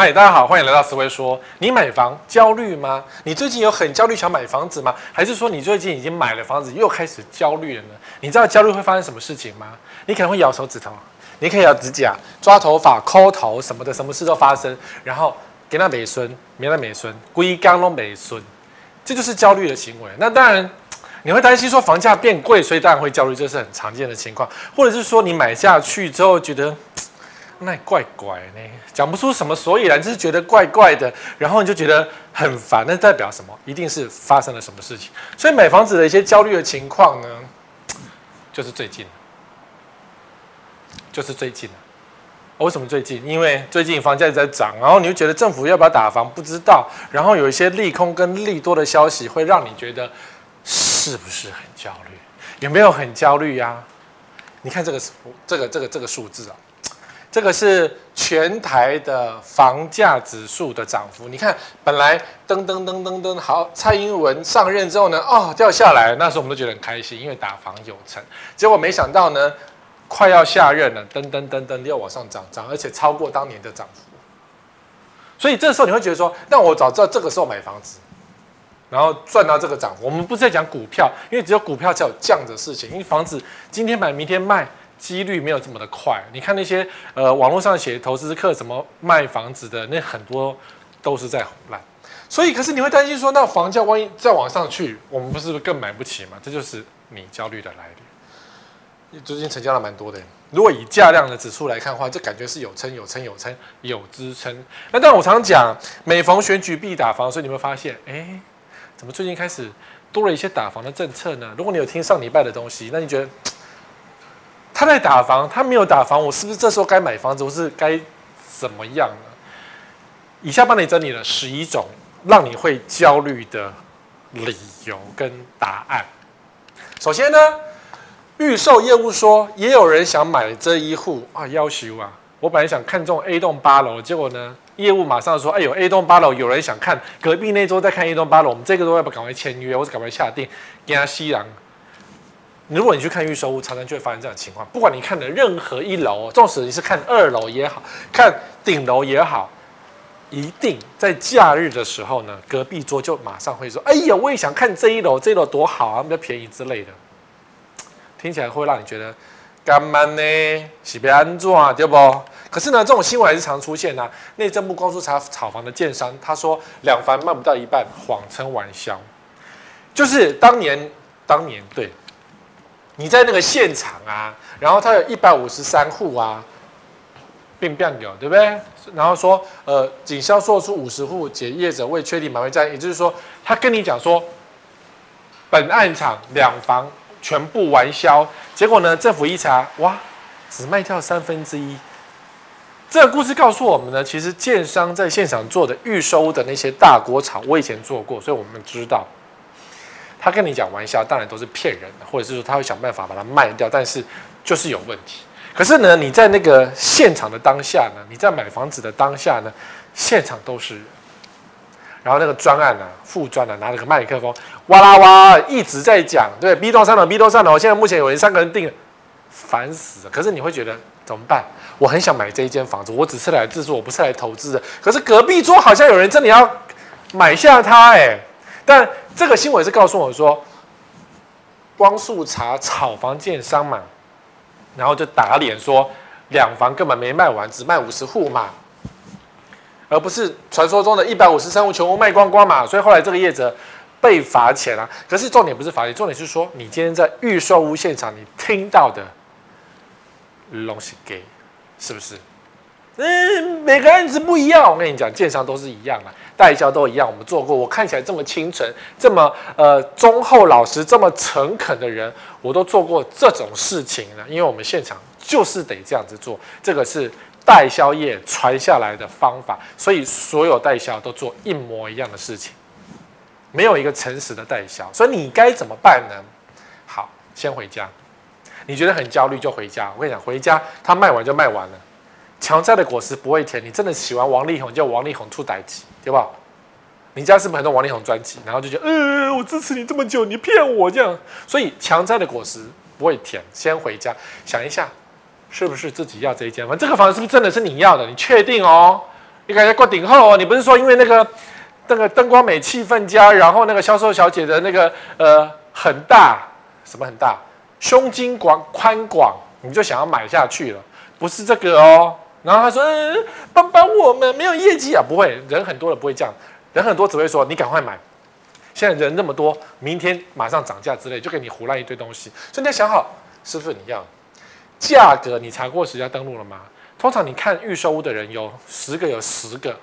嗨，大家好，欢迎来到思维说。你买房焦虑吗？你最近有很焦虑想买房子吗？还是说你最近已经买了房子又开始焦虑了呢？你知道焦虑会发生什么事情吗？你可能会咬手指头，你可以咬指甲、抓头发、抠头什么的，什么事都发生。然后给那美孙，没那美孙，龟缸都美孙，这就是焦虑的行为。那当然。你会担心说房价变贵，所以当然会焦虑，这是很常见的情况。或者是说你买下去之后觉得那怪怪呢，讲不出什么所以然，就是觉得怪怪的，然后你就觉得很烦。那代表什么？一定是发生了什么事情。所以买房子的一些焦虑的情况呢，就是最近，就是最近。为什么最近？因为最近房价一直在涨，然后你就觉得政府要不要打房不知道，然后有一些利空跟利多的消息会让你觉得。是不是很焦虑？有没有很焦虑呀、你看这个这个这个这个数字啊，这个是全台的房价指数的涨幅。你看，本来噔噔噔噔噔，好，蔡英文上任之后呢，哦，掉下来，那时候我们都觉得很开心，因为打房有成。结果没想到呢，快要下任了，噔噔噔噔又往上涨，涨，而且超过当年的涨幅。所以这时候你会觉得说，那我早知道这个时候买房子。然后赚到这个涨，我们不是在讲股票，因为只有股票才有降的事情。因为房子今天买明天卖，几率没有这么的快。你看那些呃网络上写投资课，怎么卖房子的，那很多都是在唬烂。所以，可是你会担心说，那房价万一再往上去，我们不是更买不起吗？这就是你焦虑的来源。最近成交了蛮多的，如果以价量的指数来看的话，这感觉是有撑有撑有撑有支撑。那但我常讲，每逢选举必打房，所以你会发现，哎。怎么最近开始多了一些打房的政策呢？如果你有听上礼拜的东西，那你觉得他在打房，他没有打房，我是不是这时候该买房子，我是该怎么样呢？以下帮你整理了十一种让你会焦虑的理由跟答案。首先呢，预售业务说也有人想买这一户啊，要求啊，我本来想看中 A 栋八楼，结果呢？业务马上说：“哎呦，A 栋八楼有人想看，隔壁那桌在看 A 栋八楼，我们这个都要不赶快签约，或者赶快下定，给他吸狼。如果你去看预售屋，常常就会发生这样的情况。不管你看的任何一楼，纵使你是看二楼也好看顶楼也好，一定在假日的时候呢，隔壁桌就马上会说：‘哎呀，我也想看这一楼，这一楼多好啊，比较便宜之类的。’听起来会让你觉得干嘛呢？是被安怎对不？”可是呢，这种新闻还是常出现呐、啊。内政部公诉查炒房的建商，他说两房卖不到一半，谎称完销。就是当年，当年对，你在那个现场啊，然后他有一百五十三户啊，并变有，对不对？然后说，呃，仅销售出五十户，解业者未确定买卖价，也就是说，他跟你讲说，本案场两房全部完销，结果呢，政府一查，哇，只卖掉三分之一。这个故事告诉我们呢，其实建商在现场做的预收的那些大锅炒，我以前做过，所以我们知道，他跟你讲玩笑，当然都是骗人的，或者是说他会想办法把它卖掉，但是就是有问题。可是呢，你在那个现场的当下呢，你在买房子的当下呢，现场都是，然后那个专案呢、啊，副专呢，拿了个麦克风，哇啦哇一直在讲，对，B 栋三楼，B 栋三楼，现在目前有人三个人订了，烦死了。可是你会觉得怎么办？我很想买这一间房子，我只是来自住，我不是来投资的。可是隔壁桌好像有人真的要买下它，哎，但这个新闻是告诉我说，光速查炒房建商嘛，然后就打脸说两房根本没卖完，只卖五十户嘛，而不是传说中的一百五十三户全部卖光光嘛。所以后来这个业者被罚钱了。可是重点不是罚钱，重点是说你今天在预售屋现场，你听到的东西给。是不是？嗯，每个案子不一样。我跟你讲，建商都是一样的，代销都一样。我们做过，我看起来这么清纯、这么呃忠厚老实、这么诚恳的人，我都做过这种事情了。因为我们现场就是得这样子做，这个是代销业传下来的方法，所以所有代销都做一模一样的事情，没有一个诚实的代销。所以你该怎么办呢？好，先回家。你觉得很焦虑就回家。我跟你讲，回家他卖完就卖完了。强摘的果实不会甜。你真的喜欢王力宏，叫王力宏出代志，对吧？你家是不是很多王力宏专辑？然后就觉得，呃，我支持你这么久，你骗我这样。所以强摘的果实不会甜。先回家想一下，是不是自己要这一间房？这个房子是不是真的是你要的？你确定哦？你感觉过顶后哦，你不是说因为那个那个灯光美、气氛佳，然后那个销售小姐的那个呃很大，什么很大，胸襟广宽广，你就想要买下去了？不是这个哦。然后他说：“嗯，帮帮我们，没有业绩啊，不会，人很多的不会这样，人很多只会说你赶快买。现在人那么多，明天马上涨价之类，就给你胡乱一堆东西。所以你要想好，是不是你要价格？你查过实价登录了吗？通常你看预售屋的人有十个，有十个，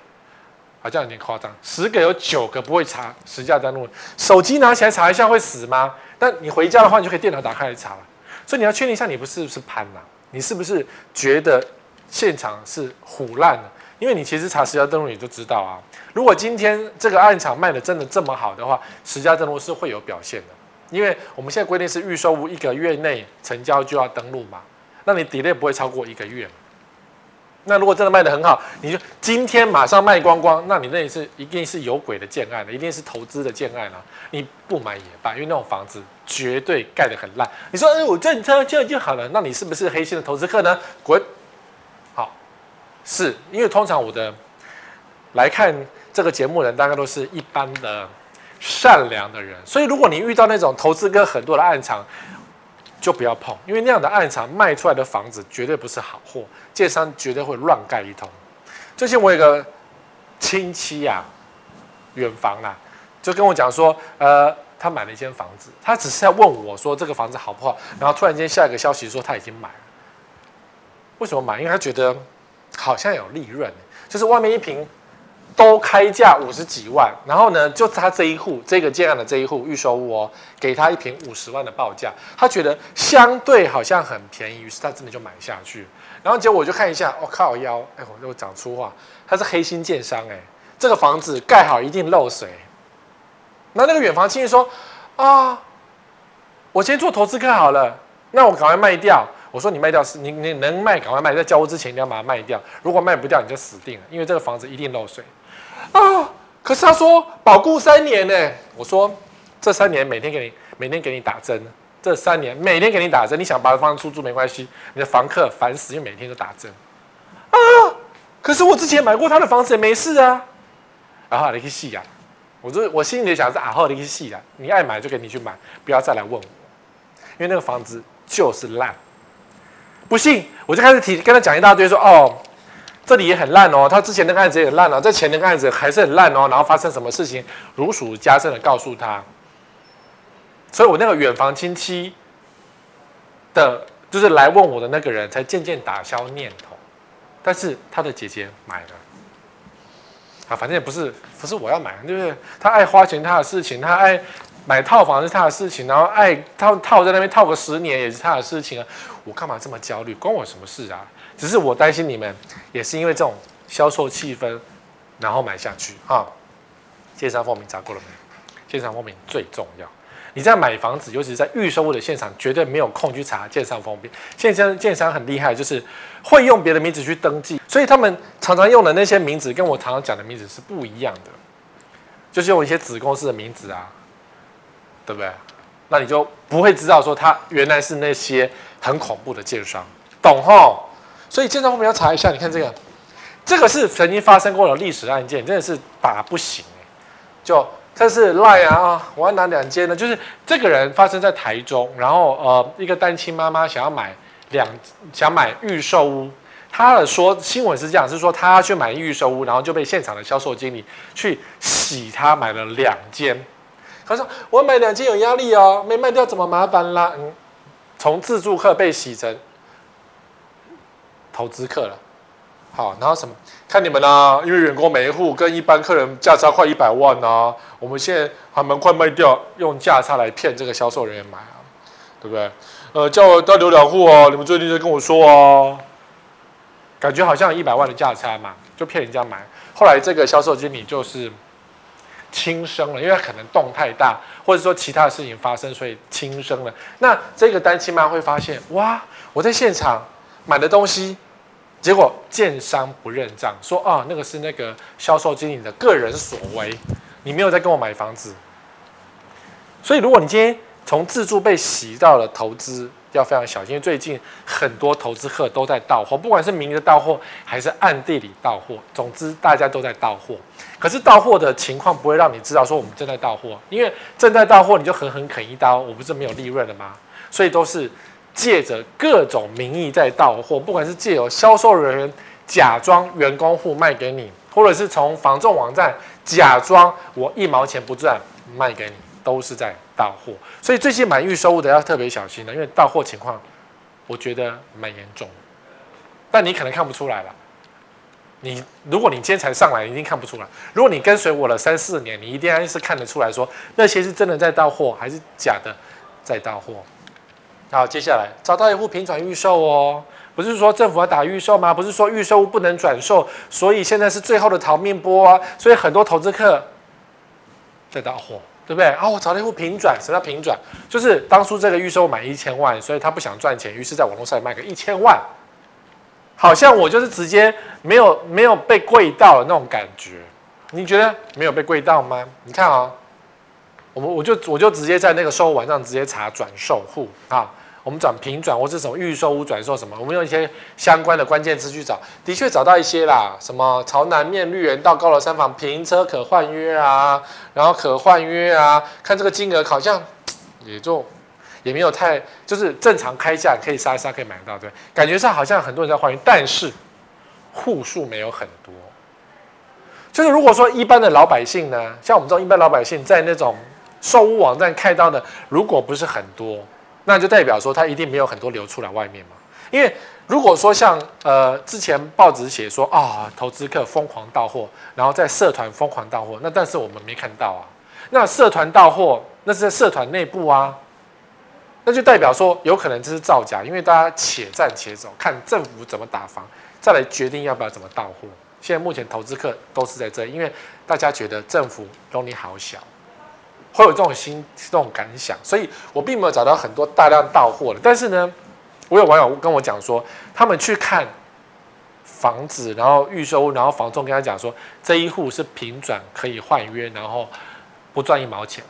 好像有点夸张，十个有九个不会查实价登录。手机拿起来查一下会死吗？但你回家的话，你就可以电脑打开来查了。所以你要确定一下，你不是不是攀呐？你是不是觉得？”现场是唬烂的，因为你其实查实家登录你就知道啊。如果今天这个案场卖的真的这么好的话，实家登录是会有表现的。因为我们现在规定是预售屋一个月内成交就要登录嘛，那你 delay 不会超过一个月。那如果真的卖得很好，你就今天马上卖光光，那你那也是一定是有鬼的建案的，一定是投资的建案了。你不买也罢，因为那种房子绝对盖得很烂。你说，哎，我这车这样就好了，那你是不是黑心的投资客呢？滚！是因为通常我的来看这个节目的人，大概都是一般的善良的人，所以如果你遇到那种投资跟很多的暗场，就不要碰，因为那样的暗场卖出来的房子绝对不是好货，建商绝对会乱盖一通。最近我有个亲戚呀、啊，远房啊，就跟我讲说，呃，他买了一间房子，他只是在问我说这个房子好不好，然后突然间下一个消息说他已经买了，为什么买？因为他觉得。好像有利润，就是外面一瓶都开价五十几万，然后呢，就他这一户这个建案的这一户预售屋哦，给他一瓶五十万的报价，他觉得相对好像很便宜，于是他真的就买下去。然后结果我就看一下，我、哦、靠腰，哎，我就讲粗话，他是黑心建商哎，这个房子盖好一定漏水。那那个远房亲戚说啊，我先做投资客好了，那我赶快卖掉。我说你卖掉是，你你能卖赶快卖，在交屋之前你要把它卖掉。如果卖不掉，你就死定了，因为这个房子一定漏水啊。可是他说保固三年呢。我说这三年每天给你每天给你打针，这三年每天给你打针。你想把房子出租没关系，你的房客烦死，因为每天都打针啊。可是我之前买过他的房子也没事啊。然后你去戏啊，我就我心里想是啊，好你去戏啊，你爱买就给你去买，不要再来问我，因为那个房子就是烂。不信，我就开始提跟他讲一大堆说，哦，这里也很烂哦，他之前那个案子也烂哦，这前那个案子还是很烂哦，然后发生什么事情，如数家珍的告诉他。所以我那个远房亲戚的，就是来问我的那个人，才渐渐打消念头。但是他的姐姐买了，啊，反正也不是不是我要买，对不对？他爱花钱，他的事情，他爱。买套房是他的事情，然后爱套套在那边套个十年也是他的事情啊，我干嘛这么焦虑？关我什么事啊？只是我担心你们也是因为这种销售气氛，然后买下去啊。建商风评查过了没有？建商风评最重要。你在买房子，尤其是在预售屋的现场，绝对没有空去查建商风评。现在建商很厉害，就是会用别的名字去登记，所以他们常常用的那些名字跟我常常讲的名字是不一样的，就是用一些子公司的名字啊。对不对？那你就不会知道说他原来是那些很恐怖的建商，懂吼？所以建商我们要查一下。你看这个，这个是曾经发生过的历史案件，真的是打不行。就这是赖啊，我要拿两间呢。就是这个人发生在台中，然后呃，一个单亲妈妈想要买两想买预售屋，他的说新闻是这样，是说他去买预售屋，然后就被现场的销售经理去洗他买了两间。他说：“我买两间有压力哦，没卖掉怎么麻烦啦？嗯，从自助客被洗成投资客了。好，然后什么？看你们啦、啊，因为员工每一户跟一般客人价差快一百万啊，我们现在还蛮快卖掉，用价差来骗这个销售人员买啊，对不对？呃，叫我多留两户哦，你们最近在跟我说哦，感觉好像一百万的价差嘛，就骗人家买。后来这个销售经理就是。”轻生了，因为可能动太大，或者说其他的事情发生，所以轻生了。那这个单亲妈会发现，哇，我在现场买的东西，结果建商不认账，说啊，那个是那个销售经理的个人所为，你没有在跟我买房子。所以，如果你今天从自住被洗到了投资，要非常小心，因为最近很多投资客都在到货，不管是明着到货还是暗地里到货，总之大家都在到货。可是到货的情况不会让你知道说我们正在到货，因为正在到货你就狠狠啃一刀，我不是没有利润了吗？所以都是借着各种名义在到货，不管是借由销售人员假装员工户卖给你，或者是从房仲网站假装我一毛钱不赚卖给你，都是在到货。所以最近买预售物的要特别小心了，因为到货情况我觉得蛮严重，但你可能看不出来了。你如果你今天才上来，一定看不出来。如果你跟随我了三四年，你一定还是看得出来说那些是真的在到货，还是假的在到货。好，接下来找到一户平转预售哦，不是说政府要打预售吗？不是说预售物不能转售，所以现在是最后的逃命波啊！所以很多投资客在到货，对不对？啊，我找了一户平转，什么叫平转？就是当初这个预售买一千万，所以他不想赚钱，于是在网络上卖个一千万。好像我就是直接没有没有被贵到的那种感觉，你觉得没有被贵到吗？你看啊，我们我就我就直接在那个售后网上直接查转售户啊，我们转平转或是什么预售屋转售什么，我们用一些相关的关键词去找，的确找到一些啦，什么朝南面绿园道高楼三房平车可换约啊，然后可换约啊，看这个金额好像 也就。也没有太，就是正常开价可以杀一杀可以买得到，对，感觉上好像很多人在换约，但是户数没有很多。就是如果说一般的老百姓呢，像我们这种一般老百姓在那种售屋网站看到的，如果不是很多，那就代表说它一定没有很多流出来外面嘛。因为如果说像呃之前报纸写说啊，投资客疯狂到货，然后在社团疯狂到货，那但是我们没看到啊。那社团到货，那是在社团内部啊。那就代表说，有可能这是造假，因为大家且战且走，看政府怎么打防，再来决定要不要怎么到货。现在目前投资客都是在这，因为大家觉得政府容你好小，会有这种心这种感想，所以我并没有找到很多大量到货的。但是呢，我有网友跟我讲说，他们去看房子，然后预售屋，然后房仲跟他讲说，这一户是平转可以换约，然后不赚一毛钱。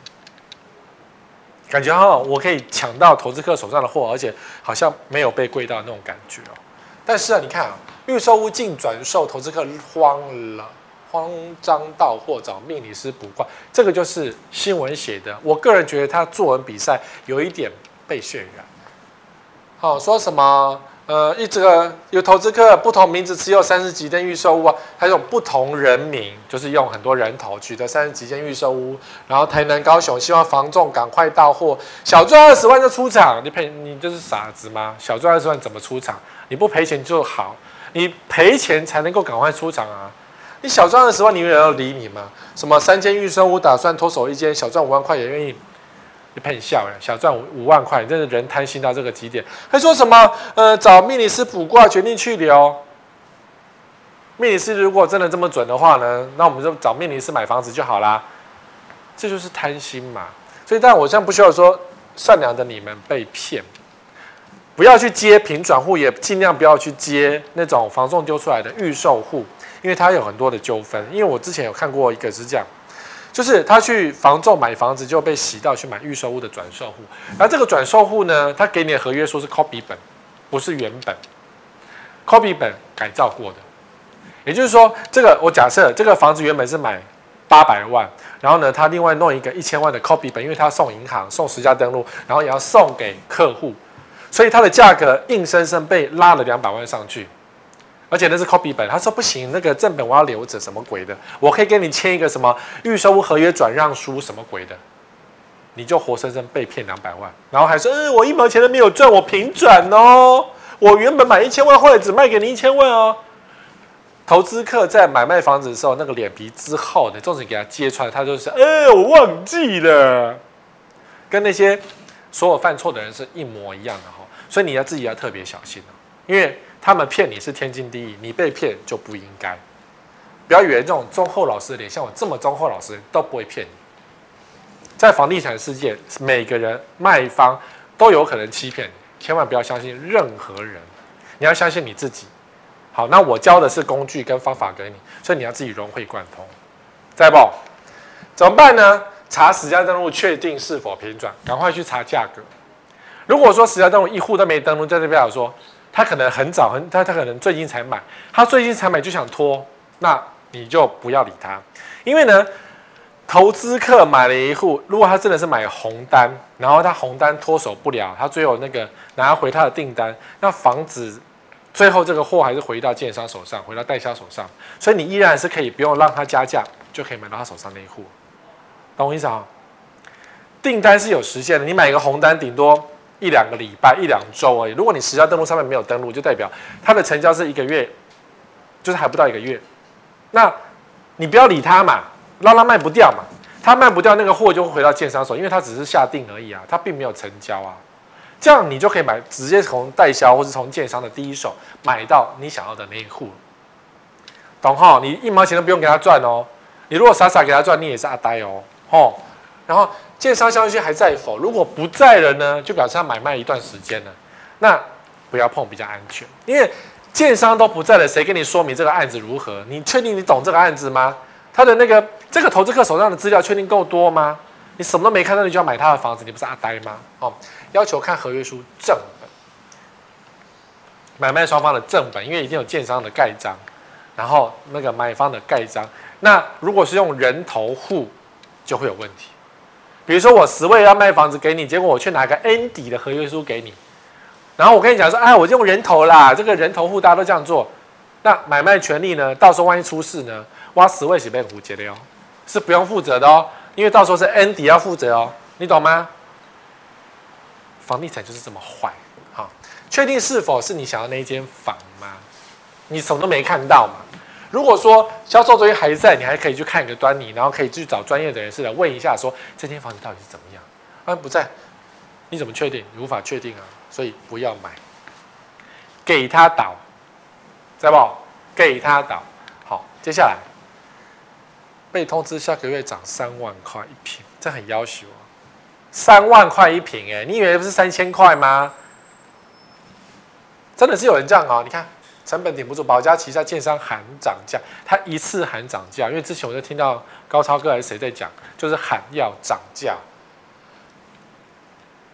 感觉哈，我可以抢到投资客手上的货，而且好像没有被贵到那种感觉哦。但是啊，你看啊，预售屋净转售，投资客慌了，慌张到货，找命理师卜卦，这个就是新闻写的。我个人觉得他作文比赛有一点被渲染。好，说什么？呃，一这个有投资客不同名字持有三十几间预售屋啊，还有不同人名，就是用很多人头取得三十几间预售屋，然后台南、高雄希望房仲赶快到货，小赚二十万就出场，你赔你就是傻子吗？小赚二十万怎么出场？你不赔钱就好，你赔钱才能够赶快出场啊！你小赚二十万，你有人要理你吗？什么三间预售屋打算脱手一间，小赚五万块也愿意。你骗笑了，小赚五五万块，真的人贪心到这个极点。还说什么？呃，找命理师卜卦，决定去留。命理师如果真的这么准的话呢，那我们就找命理师买房子就好啦。这就是贪心嘛。所以，但我现在不需要说善良的你们被骗，不要去接平转户，也尽量不要去接那种房仲丢出来的预售户，因为他有很多的纠纷。因为我之前有看过一个是这样。就是他去房仲买房子就被洗到去买预售屋的转售户，而这个转售户呢，他给你的合约书是 copy 本，不是原本，copy 本改造过的。也就是说，这个我假设这个房子原本是买八百万，然后呢，他另外弄一个一千万的 copy 本，因为他送银行送实价登录，然后也要送给客户，所以它的价格硬生生被拉了两百万上去。而且那是 copy 本，他说不行，那个正本我要留着，什么鬼的？我可以跟你签一个什么预售合约转让书，什么鬼的？你就活生生被骗两百万，然后还说，嗯，我一毛钱都没有赚，我平转哦，我原本买一千万，后来只卖给你一千万哦。投资客在买卖房子的时候，那个脸皮之厚的，纵使给他揭穿，他就是，哎，我忘记了，跟那些所有犯错的人是一模一样的哈，所以你要自己要特别小心哦，因为。他们骗你是天经地义，你被骗就不应该。不要以为这种忠厚老实的脸，像我这么忠厚老实都不会骗你。在房地产世界，每个人卖方都有可能欺骗你，千万不要相信任何人。你要相信你自己。好，那我教的是工具跟方法给你，所以你要自己融会贯通。再不怎么办呢？查实价登录，确定是否平转，赶快去查价格。如果说实价登录一户都没登录，在这边有说，他可能很早很他他可能最近才买，他最近才买就想拖，那你就不要理他，因为呢，投资客买了一户，如果他真的是买红单，然后他红单脱手不了，他最后那个拿回他的订单，那房子最后这个货还是回到建商手上，回到代销手上，所以你依然是可以不用让他加价，就可以买到他手上那一户，懂我意思啊？订单是有时限的，你买一个红单顶多一两个礼拜、一两周而已。如果你实价登录上面没有登录，就代表它的成交是一个月，就是还不到一个月。那你不要理他嘛，让他卖不掉嘛。他卖不掉，那个货就会回到建商手，因为他只是下定而已啊，他并没有成交啊。这样你就可以买，直接从代销或是从建商的第一手买到你想要的那一户。懂哈？你一毛钱都不用给他赚哦。你如果傻傻给他赚，你也是阿呆哦。吼，然后。建商消息还在否？如果不在了呢，就表示他买卖一段时间了，那不要碰比较安全。因为建商都不在了，谁跟你说明这个案子如何？你确定你懂这个案子吗？他的那个这个投资客手上的资料确定够多吗？你什么都没看到，你就要买他的房子，你不是阿呆吗？哦，要求看合约书正本，买卖双方的正本，因为一定有建商的盖章，然后那个买方的盖章。那如果是用人头户，就会有问题。比如说我十位要卖房子给你，结果我却拿个 N 底的合约书给你，然后我跟你讲说，哎，我用人头啦，这个人头户大家都这样做，那买卖权利呢，到时候万一出事呢，挖十位是被胡结的哟，是不用负责的哦，因为到时候是 N 底要负责哦，你懂吗？房地产就是这么坏，好，确定是否是你想要那一间房吗？你什么都没看到嘛。如果说销售中心还在，你还可以去看一个端倪，然后可以去找专业的人士来问一下说，这间房子到底是怎么样？啊，不在，你怎么确定？你无法确定啊，所以不要买，给他倒，知道不？给他倒。好，接下来被通知下个月涨三万块一平，这很要求啊，三万块一平，哎，你以为不是三千块吗？真的是有人这样啊？你看。成本顶不住，保家旗下建商喊涨价，他一次喊涨价，因为之前我就听到高超哥还是谁在讲，就是喊要涨价。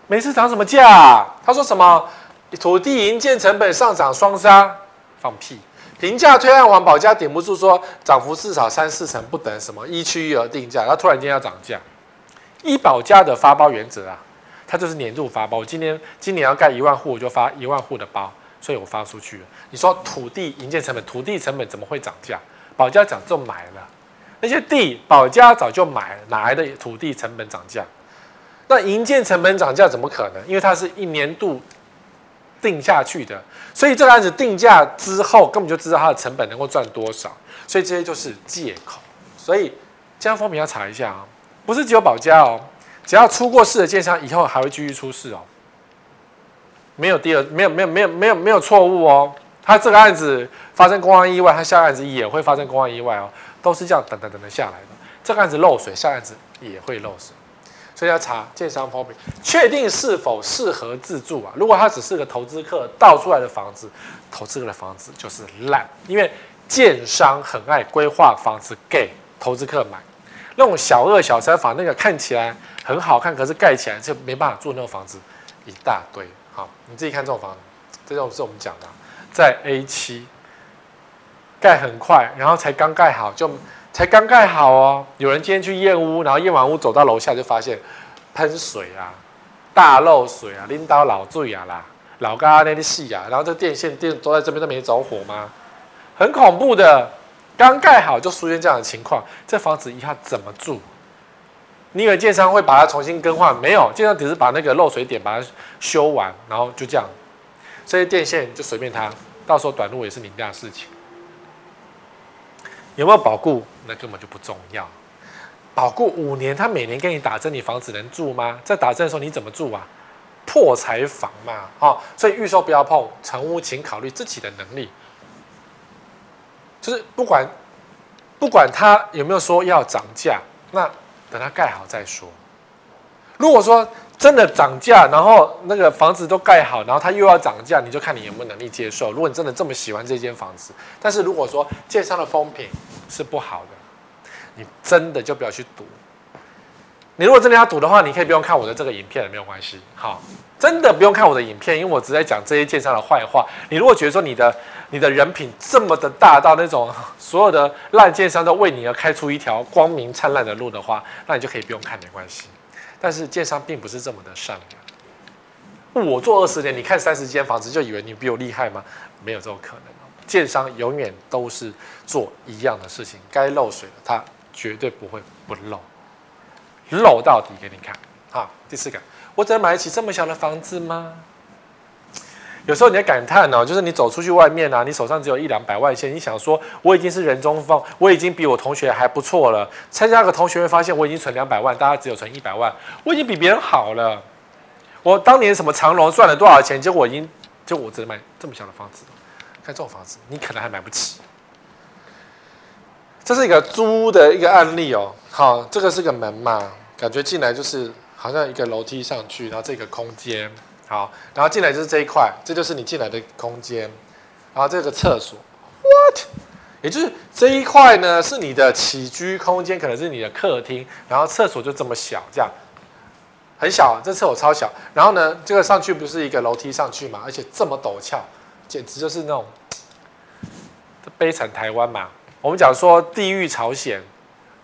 每次涨什么价？他说什么土地营建成本上涨双杀，放屁！评价推案完，宝佳顶不住说涨幅至少三四成不等，什么一区域而定价，他突然间要涨价。依宝佳的发包原则啊，他就是年度发包，我今年今年要盖一万户，我就发一万户的包。所以我发出去了。你说土地营建成本，土地成本怎么会涨价？保家早就买了那些地，保家早就买了，哪来的土地成本涨价？那营建成本涨价怎么可能？因为它是一年度定下去的，所以这个案子定价之后，根本就知道它的成本能够赚多少。所以这些就是借口。所以建商风评要查一下啊，不是只有保家哦，只要出过事的建商，以后还会继续出事哦。没有第二，没有没有没有没有没有错误哦。他这个案子发生公安意外，他下案子也会发生公安意外哦，都是这样等等等等下来的。这个案子漏水，下案子也会漏水，所以要查建商方面，确定是否适合自住啊。如果他只是个投资客倒出来的房子，投资客的房子就是烂，因为建商很爱规划房子给投资客买，那种小二小三房，那个看起来很好看，可是盖起来就没办法住那种房子一大堆。好，你自己看这种房子，这种是我们讲的，在 A 七盖很快，然后才刚盖好，就才刚盖好哦。有人今天去验屋，然后验完屋走到楼下就发现喷水啊，大漏水啊，拎刀老醉啊啦，老嘎那些戏啊，然后这电线电都在这边都没着火吗？很恐怖的，刚盖好就出现这样的情况，这房子以后怎么住？你以为建商会把它重新更换？没有，建商只是把那个漏水点把它修完，然后就这样。这些电线就随便它，到时候短路也是你家的事情。有没有保固？那根本就不重要。保固五年，他每年给你打针，你房子能住吗？在打针的时候你怎么住啊？破财房嘛，哦，所以预售不要碰，成屋请考虑自己的能力。就是不管不管他有没有说要涨价，那。等它盖好再说。如果说真的涨价，然后那个房子都盖好，然后它又要涨价，你就看你有没有能力接受。如果你真的这么喜欢这间房子，但是如果说建商的风评是不好的，你真的就不要去赌。你如果真的要赌的话，你可以不用看我的这个影片，没有关系。好，真的不用看我的影片，因为我只在讲这些建商的坏话。你如果觉得说你的你的人品这么的大到那种所有的烂建商都为你而开出一条光明灿烂的路的话，那你就可以不用看，没关系。但是建商并不是这么的善良。我做二十年，你看三十间房子就以为你比我厉害吗？没有这种可能。建商永远都是做一样的事情，该漏水的他绝对不会不漏。漏到底给你看，好，第四个，我只能买得起这么小的房子吗？有时候你在感叹哦，就是你走出去外面啊，你手上只有一两百万现，你想说我已经是人中凤，我已经比我同学还不错了。参加个同学会发现我已经存两百万，大家只有存一百万，我已经比别人好了。我当年什么长隆赚了多少钱，结果我已经就我只能买这么小的房子，看这种房子，你可能还买不起。这是一个租的一个案例哦。好，这个是个门嘛，感觉进来就是好像一个楼梯上去，然后这个空间，好，然后进来就是这一块，这就是你进来的空间，然后这个厕所，what？也就是这一块呢是你的起居空间，可能是你的客厅，然后厕所就这么小，这样很小，这厕所超小，然后呢，这个上去不是一个楼梯上去嘛，而且这么陡峭，简直就是那种悲惨台湾嘛。我们讲说地狱朝鲜。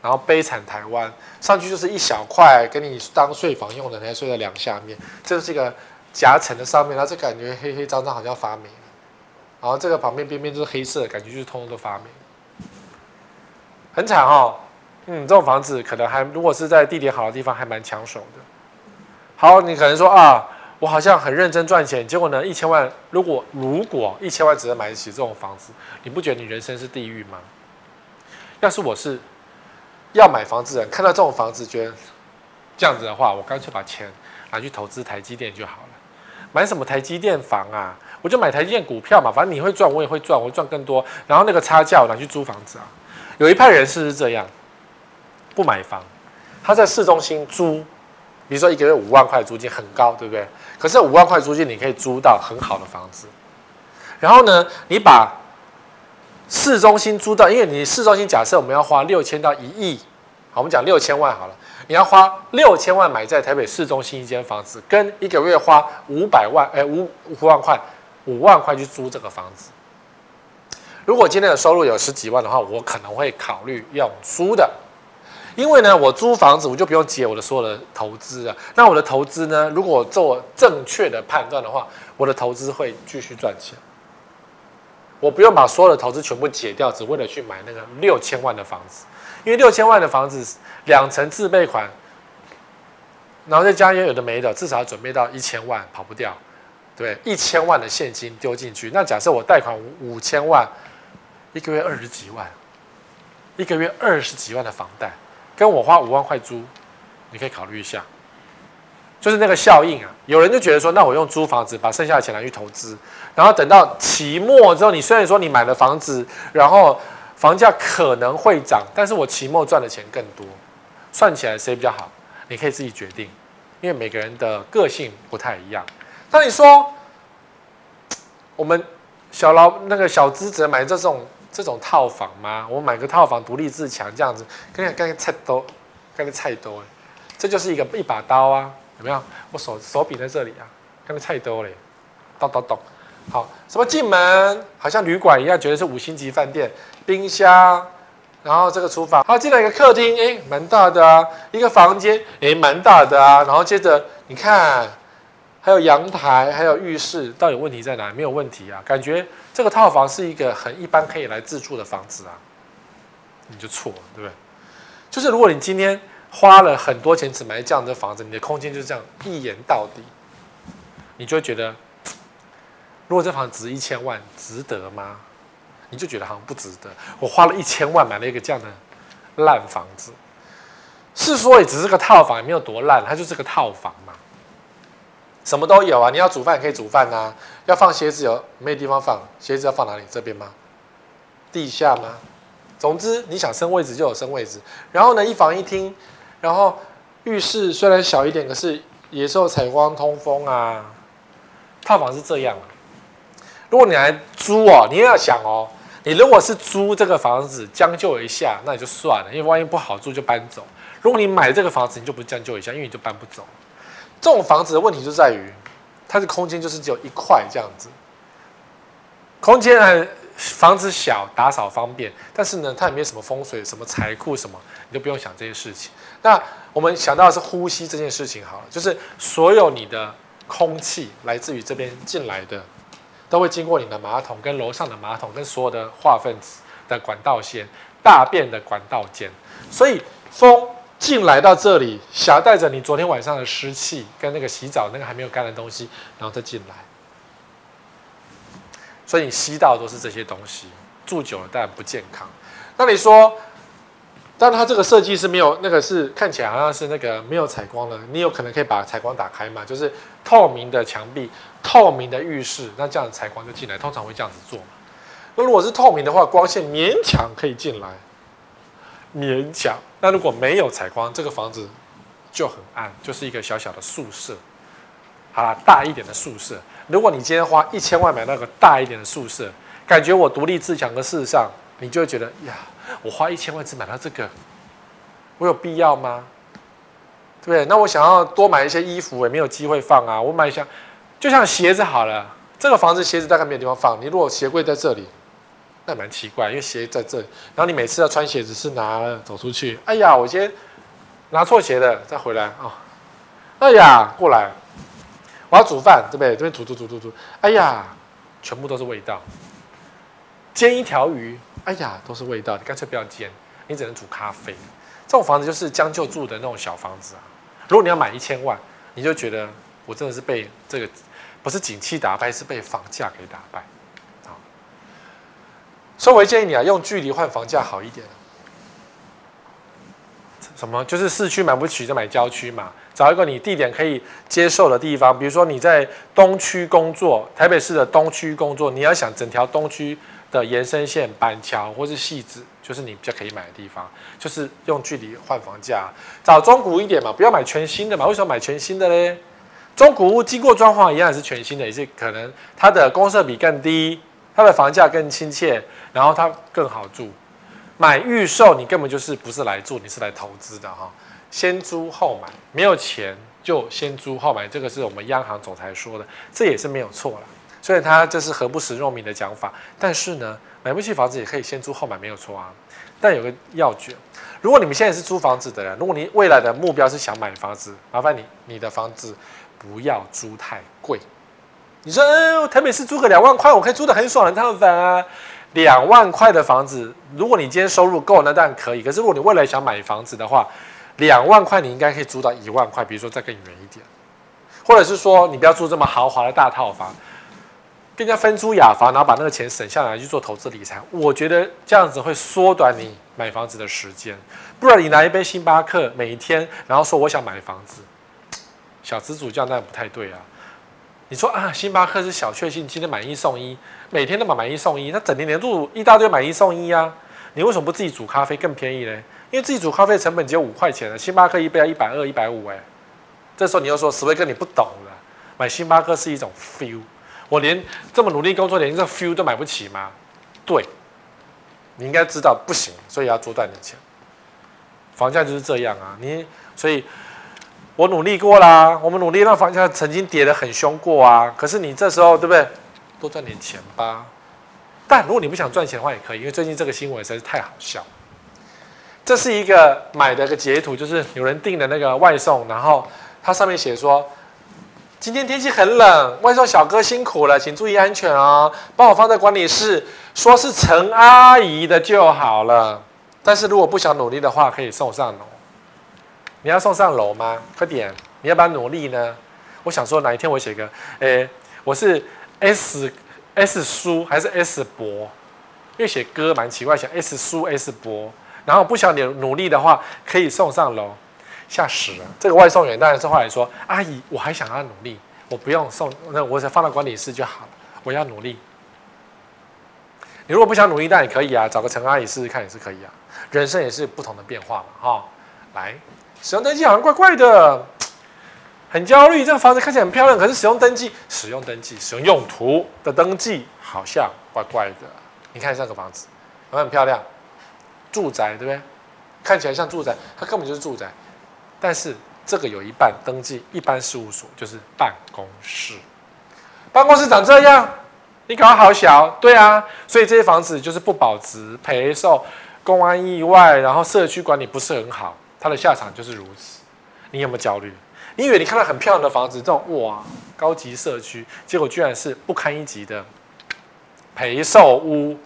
然后悲惨台湾上去就是一小块，给你当睡房用的，你还睡在梁下面。这是一个夹层的上面，然后这感觉黑黑脏脏，好像发霉。然后这个旁边边边都是黑色，感觉就是通通都发霉，很惨哦。嗯，这种房子可能还如果是在地点好的地方，还蛮抢手的。好，你可能说啊，我好像很认真赚钱，结果呢，一千万如果如果一千万只能买得起这种房子，你不觉得你人生是地狱吗？要是我是。要买房子的人看到这种房子，觉得这样子的话，我干脆把钱拿去投资台积电就好了。买什么台积电房啊？我就买台积电股票嘛，反正你会赚，我也会赚，我会赚更多。然后那个差价我拿去租房子啊。有一派人士是这样，不买房，他在市中心租，比如说一个月五万块租金很高，对不对？可是五万块租金你可以租到很好的房子。然后呢，你把市中心租到，因为你市中心假设我们要花六千到一亿，好，我们讲六千万好了，你要花六千万买在台北市中心一间房子，跟一个月花五百万，哎，五五万块，五万块去租这个房子。如果今天的收入有十几万的话，我可能会考虑用租的，因为呢，我租房子我就不用结我的所有的投资啊。那我的投资呢，如果做正确的判断的话，我的投资会继续赚钱。我不用把所有的投资全部解掉，只为了去买那个六千万的房子，因为六千万的房子两层自备款，然后再加上有的没的，至少要准备到一千万，跑不掉。对，一千万的现金丢进去，那假设我贷款五千万，一个月二十几万，一个月二十几万的房贷，跟我花五万块租，你可以考虑一下。就是那个效应啊，有人就觉得说，那我用租房子把剩下的钱拿去投资，然后等到期末之后，你虽然说你买了房子，然后房价可能会涨，但是我期末赚的钱更多，算起来谁比较好？你可以自己决定，因为每个人的个性不太一样。那你说，我们小老那个小资者买这种这种套房吗？我买个套房独立自强这样子，跟那跟菜刀，跟那菜刀，这就是一个一把刀啊。有没有？我手手柄在这里啊，跟个菜刀嘞，咚咚咚。好，什么进门好像旅馆一样，觉得是五星级饭店。冰箱，然后这个厨房，好，进来一个客厅，哎，蛮大的啊。一个房间，哎，蛮大的啊。然后接着你看，还有阳台，还有浴室，到底问题在哪？没有问题啊，感觉这个套房是一个很一般可以来自住的房子啊。你就错了，对不对？就是如果你今天。花了很多钱只买这样的房子，你的空间就是这样一眼到底，你就会觉得，如果这房子值一千万，值得吗？你就觉得好像不值得。我花了一千万买了一个这样的烂房子，是说也只是个套房，也没有多烂，它就是个套房嘛，什么都有啊。你要煮饭也可以煮饭啊，要放鞋子有没有地方放？鞋子要放哪里？这边吗？地下吗？总之你想升位置就有升位置，然后呢，一房一厅。然后浴室虽然小一点，可是也是有采光通风啊。套房是这样。如果你来租哦，你也要想哦，你如果是租这个房子将就一下，那也就算了，因为万一不好住就搬走。如果你买这个房子，你就不将就一下，因为你就搬不走。这种房子的问题就在于，它的空间就是只有一块这样子，空间很房子小，打扫方便，但是呢，它也没有什么风水、什么财库什么，你就不用想这些事情。那我们想到的是呼吸这件事情好了，就是所有你的空气来自于这边进来的，都会经过你的马桶跟楼上的马桶跟所有的化粪池的管道线、大便的管道间，所以风。进来到这里，夹带着你昨天晚上的湿气跟那个洗澡那个还没有干的东西，然后再进来，所以你吸到都是这些东西，住久了当然不健康。那你说，但它这个设计是没有那个是看起来好像是那个没有采光的，你有可能可以把采光打开嘛？就是透明的墙壁、透明的浴室，那这样采光就进来，通常会这样子做嘛。那如果是透明的话，光线勉强可以进来。勉强。那如果没有采光，这个房子就很暗，就是一个小小的宿舍。好啦，大一点的宿舍。如果你今天花一千万买那个大一点的宿舍，感觉我独立自强，可事实上，你就会觉得呀，我花一千万只买到这个，我有必要吗？对不对？那我想要多买一些衣服，也没有机会放啊。我买一下，就像鞋子好了，这个房子鞋子大概没有地方放。你如果鞋柜在这里。那蛮奇怪，因为鞋在这里，然后你每次要穿鞋子是拿走出去。哎呀，我先拿错鞋了，再回来啊、哦！哎呀，过来，我要煮饭，对不对？这边煮煮煮煮煮。哎呀，全部都是味道。煎一条鱼，哎呀，都是味道。你干脆不要煎，你只能煮咖啡。这种房子就是将就住的那种小房子啊。如果你要买一千万，你就觉得我真的是被这个不是景气打败，是被房价给打败啊。所以，我建议你啊，用距离换房价好一点。什么？就是市区买不起，就买郊区嘛。找一个你地点可以接受的地方，比如说你在东区工作，台北市的东区工作，你要想整条东区的延伸线、板桥或是汐止，就是你比较可以买的地方。就是用距离换房价，找中古一点嘛，不要买全新的嘛。为什么买全新的嘞？中古屋经过装潢一样是全新的，也是可能它的公设比更低。它的房价更亲切，然后它更好住。买预售，你根本就是不是来住，你是来投资的哈。先租后买，没有钱就先租后买，这个是我们央行总裁说的，这也是没有错了。所以他这是何不食肉糜的讲法。但是呢，买不起房子也可以先租后买，没有错啊。但有个要诀，如果你们现在是租房子的人，如果你未来的目标是想买房子，麻烦你，你的房子不要租太贵。你说，嗯，台北市租个两万块，我可以租得很爽的套房啊。两万块的房子，如果你今天收入够，那当然可以。可是如果你未来想买房子的话，两万块你应该可以租到一万块，比如说再更远一点，或者是说你不要住这么豪华的大套房，人家分租雅房，然后把那个钱省下来去做投资理财。我觉得这样子会缩短你买房子的时间。不然你拿一杯星巴克每一天，然后说我想买房子，小资主这样当然不太对啊。你说啊，星巴克是小确幸，今天买一送一，每天都买买一送一，那整年年度一大堆买一送一啊！你为什么不自己煮咖啡更便宜呢？因为自己煮咖啡成本只有五块钱了，星巴克一杯要一百二、一百五，哎，这时候你又说史威哥你不懂了，买星巴克是一种 feel，我连这么努力工作，连这个 feel 都买不起吗？对，你应该知道不行，所以要多赚点钱。房价就是这样啊，你所以。我努力过啦，我们努力让房价曾经跌得很凶过啊。可是你这时候对不对？多赚点钱吧。但如果你不想赚钱的话，也可以，因为最近这个新闻实在是太好笑。这是一个买的一个截图，就是有人订的那个外送，然后它上面写说：“今天天气很冷，外送小哥辛苦了，请注意安全哦。帮我放在管理室，说是陈阿姨的就好了。但是如果不想努力的话，可以送上楼。”你要送上楼吗？快点！你要不要努力呢？我想说哪一天我写个，诶，我是 S S 叔还是 S 伯？因为写歌蛮奇怪，写 S 叔 S 伯。然后不想你努力的话，可以送上楼。吓死了！这个外送员当然是后来说：“阿姨，我还想要努力，我不用送，那我放到管理室就好了。我要努力。”你如果不想努力，那也可以啊，找个陈阿姨试试看也是可以啊。人生也是不同的变化嘛，哈，来。使用登记好像怪怪的，很焦虑。这个房子看起来很漂亮，可是使用登记、使用登记、使用用途的登记好像怪怪的。你看这个房子，很很漂亮，住宅对不对？看起来像住宅，它根本就是住宅。但是这个有一半登记一般事务所，就是办公室。办公室长这样，你搞得好小，对啊。所以这些房子就是不保值、赔售、公安意外，然后社区管理不是很好，它的下场就是如此。你有没有焦虑？你以为你看到很漂亮的房子，这种哇高级社区，结果居然是不堪一击的赔售屋。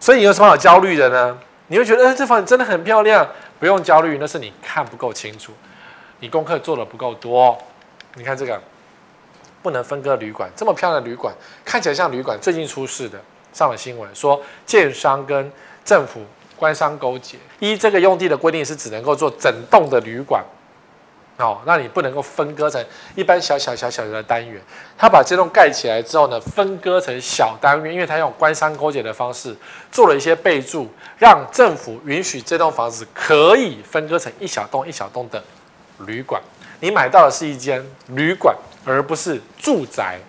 所以你有什么好焦虑的呢？你会觉得，呃，这房子真的很漂亮，不用焦虑，那是你看不够清楚，你功课做得不够多。你看这个不能分割旅馆，这么漂亮的旅馆，看起来像旅馆，最近出事的，上了新闻说建商跟政府官商勾结，依这个用地的规定是只能够做整栋的旅馆。哦，那你不能够分割成一般小小小小的单元。他把这栋盖起来之后呢，分割成小单元，因为他用官商勾结的方式做了一些备注，让政府允许这栋房子可以分割成一小栋一小栋的旅馆。你买到的是一间旅馆，而不是住宅。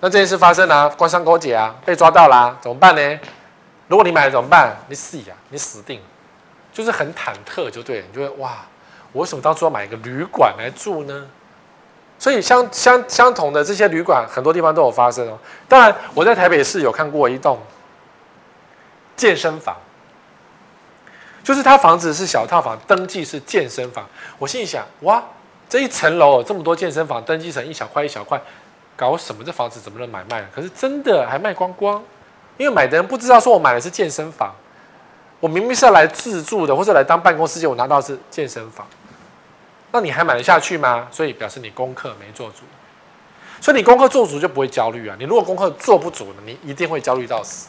那这件事发生了，官商勾结啊，被抓到啦、怎么办呢？如果你买了怎么办？你死呀，你死定了，就是很忐忑，就对了，你就会哇。我为什么当初要买一个旅馆来住呢？所以相相相同的这些旅馆，很多地方都有发生哦。当然，我在台北市有看过一栋健身房，就是他房子是小套房，登记是健身房。我心里想，哇，这一层楼这么多健身房，登记成一小块一小块，搞什么？这房子怎么能买卖？可是真的还卖光光，因为买的人不知道说我买的是健身房，我明明是要来自住的，或者来当办公室，结果我拿到是健身房。那你还买得下去吗？所以表示你功课没做足，所以你功课做足就不会焦虑啊。你如果功课做不足呢，你一定会焦虑到死。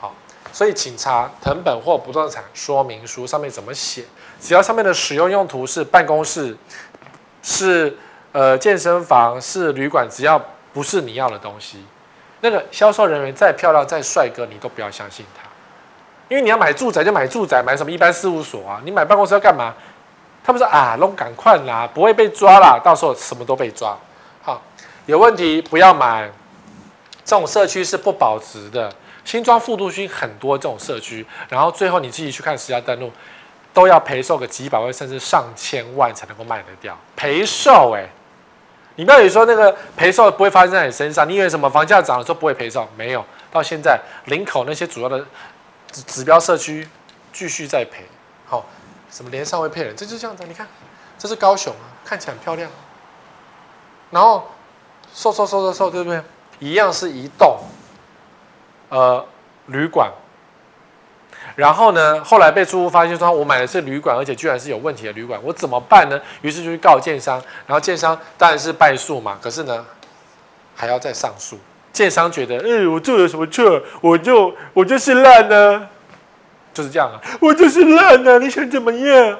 好，所以请查藤本或不动产说明书上面怎么写，只要上面的使用用途是办公室、是呃健身房、是旅馆，只要不是你要的东西，那个销售人员再漂亮再帅哥，你都不要相信他，因为你要买住宅就买住宅，买什么一般事务所啊？你买办公室要干嘛？他们说啊，弄赶快啦，不会被抓啦，到时候什么都被抓。好，有问题不要买。这种社区是不保值的。新庄副都区很多这种社区，然后最后你自己去看实价登录，都要赔售个几百万甚至上千万才能够卖得掉。赔售哎，你不要以说那个赔售不会发生在你身上，你以为什么房价涨了说不会赔售？没有，到现在林口那些主要的指指标社区继续在赔。什么连上会骗人？这就是这样子，你看，这是高雄啊，看起来很漂亮。然后，瘦瘦瘦瘦瘦，对不对？一样是移动，呃，旅馆。然后呢，后来被住户发现说，我买的是旅馆，而且居然是有问题的旅馆，我怎么办呢？于是就去告建商，然后建商当然是败诉嘛。可是呢，还要再上诉。建商觉得，哎，我做了什么错？我就我就是烂呢。就是这样啊，我就是烂啊！你想怎么样？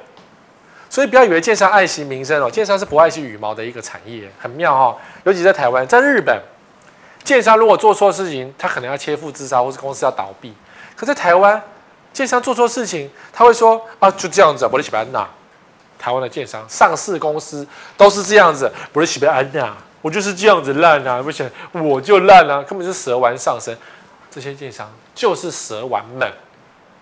所以不要以为建商爱惜名声哦，建商是不爱惜羽毛的一个产业，很妙哈。尤其在台湾，在日本，建商如果做错事情，他可能要切腹自杀，或是公司要倒闭。可在台湾，建商做错事情，他会说啊，就这样子，不是喜欢安娜。台湾的建商、上市公司都是这样子，不是喜欢安娜，我就是这样子烂啊！不行，我就烂啊，根本是蛇丸上身。这些建商就是蛇丸们。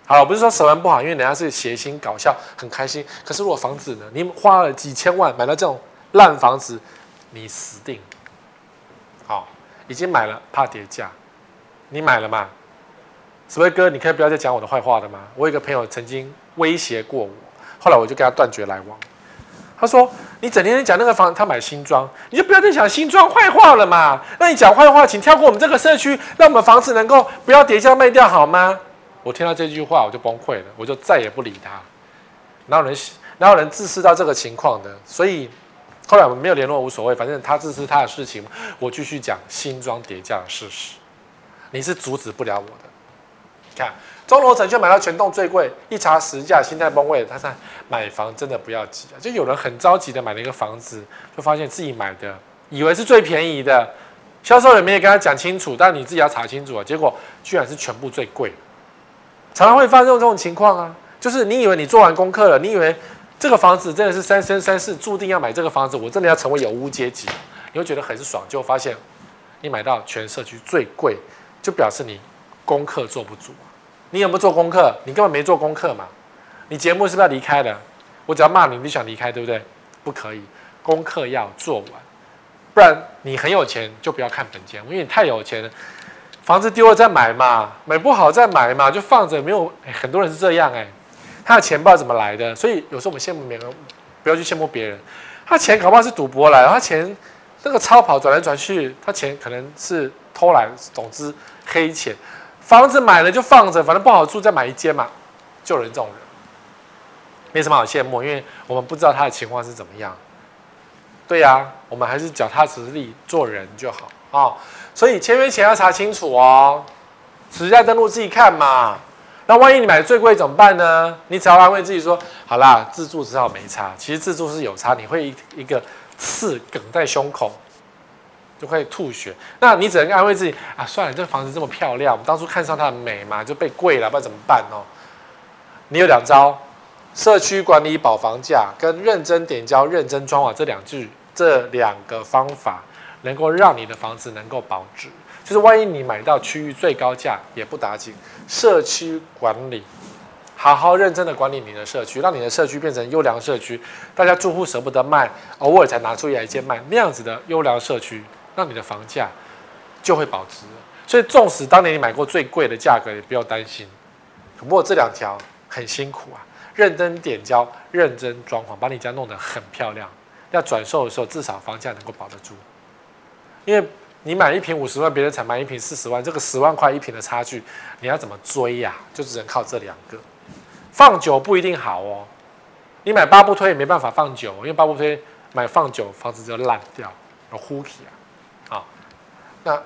好，我不是说蛇丸不好，因为人家是谐星搞笑，很开心。可是如果房子呢？你花了几千万买到这种烂房子，你死定。好，已经买了，怕跌价。你买了吗？史威哥，你可以不要再讲我的坏话了吗？我有一个朋友曾经威胁过我，后来我就跟他断绝来往。他说：“你整天讲那个房，他买新庄，你就不要再讲新庄坏话了嘛。那你讲坏话，请跳过我们这个社区，让我们房子能够不要跌价卖掉好吗？”我听到这句话，我就崩溃了，我就再也不理他。哪有人哪有人自私到这个情况的？所以后来我们没有联络，无所谓，反正他自私他的事情，我继续讲新庄跌价的事实。你是阻止不了我的。你看中楼层就买到全栋最贵，一查实价，心态崩溃。他说买房真的不要急啊！就有人很着急的买了一个房子，就发现自己买的以为是最便宜的，销售人员也跟他讲清楚，但你自己要查清楚啊。结果居然是全部最贵。常常会发生这种情况啊，就是你以为你做完功课了，你以为这个房子真的是三生三世注定要买这个房子，我真的要成为有屋阶级，你会觉得很爽，就发现你买到全社区最贵，就表示你功课做不足。你有没有做功课？你根本没做功课嘛。你节目是不是要离开了？我只要骂你，你就想离开，对不对？不可以，功课要做完，不然你很有钱就不要看本节目，因为你太有钱了。房子丢了再买嘛，买不好再买嘛，就放着没有。很多人是这样哎，他的钱不知道怎么来的，所以有时候我们羡慕别人，不要去羡慕别人。他钱搞不好是赌博来的，他钱那个超跑转来转去，他钱可能是偷来的，总之黑钱。房子买了就放着，反正不好住再买一间嘛，就人这种人，没什么好羡慕，因为我们不知道他的情况是怎么样。对呀、我们还是脚踏实地做人就好啊。所以签约前要查清楚哦，实价登录自己看嘛。那万一你买的最贵怎么办呢？你只要安慰自己说：好啦，自助只好没差。其实自助是有差，你会一一个刺梗在胸口，就会吐血。那你只能安慰自己啊，算了，这房子这么漂亮，我们当初看上它的美嘛，就被贵了，不知道怎么办哦。你有两招：社区管理保房价跟认真点交、认真装潢这两句，这两个方法。能够让你的房子能够保值，就是万一你买到区域最高价也不打紧。社区管理，好好认真的管理你的社区，让你的社区变成优良社区，大家住户舍不得卖，偶尔才拿出来一间卖，那样子的优良社区，让你的房价就会保值。所以，纵使当年你买过最贵的价格，也不要担心。不过这两条很辛苦啊，认真点交，认真装潢，把你家弄得很漂亮。要转售的时候，至少房价能够保得住。因为你买一瓶五十万，别人才买一瓶四十万，这个十万块一瓶的差距，你要怎么追呀？就只能靠这两个，放久不一定好哦。你买八不推也没办法放久，因为八不推买放久房子就烂掉，有呼气啊。好，那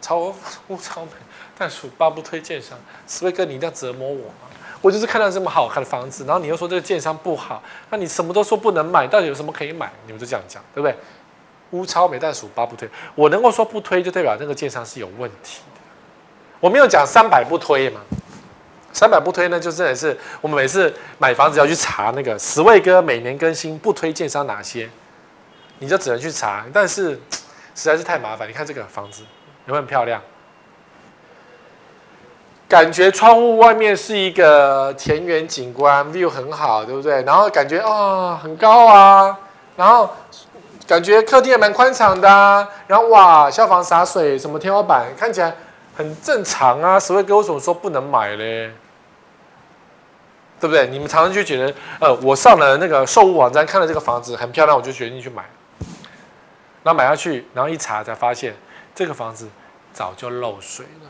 超 超美，但属八不推建商，史威哥你一定要折磨我吗？我就是看到这么好看的房子，然后你又说这个建商不好，那你什么都说不能买，到底有什么可以买？你们就这样讲，对不对？乌超美但属八不推，我能够说不推，就代表那个建商是有问题的。我没有讲三百不推嘛，三百不推呢，就真的是我们每次买房子要去查那个十位哥每年更新不推建商哪些，你就只能去查。但是实在是太麻烦。你看这个房子有没有很漂亮？感觉窗户外面是一个田园景观，view 很好，对不对？然后感觉啊、很高啊，然后。感觉客厅也蛮宽敞的啊，然后哇，消防洒水，什么天花板看起来很正常啊。史威哥为什么说不能买嘞？对不对？你们常常就觉得，呃，我上了那个售物网站看了这个房子很漂亮，我就决定去买。然后买下去，然后一查才发现这个房子早就漏水了。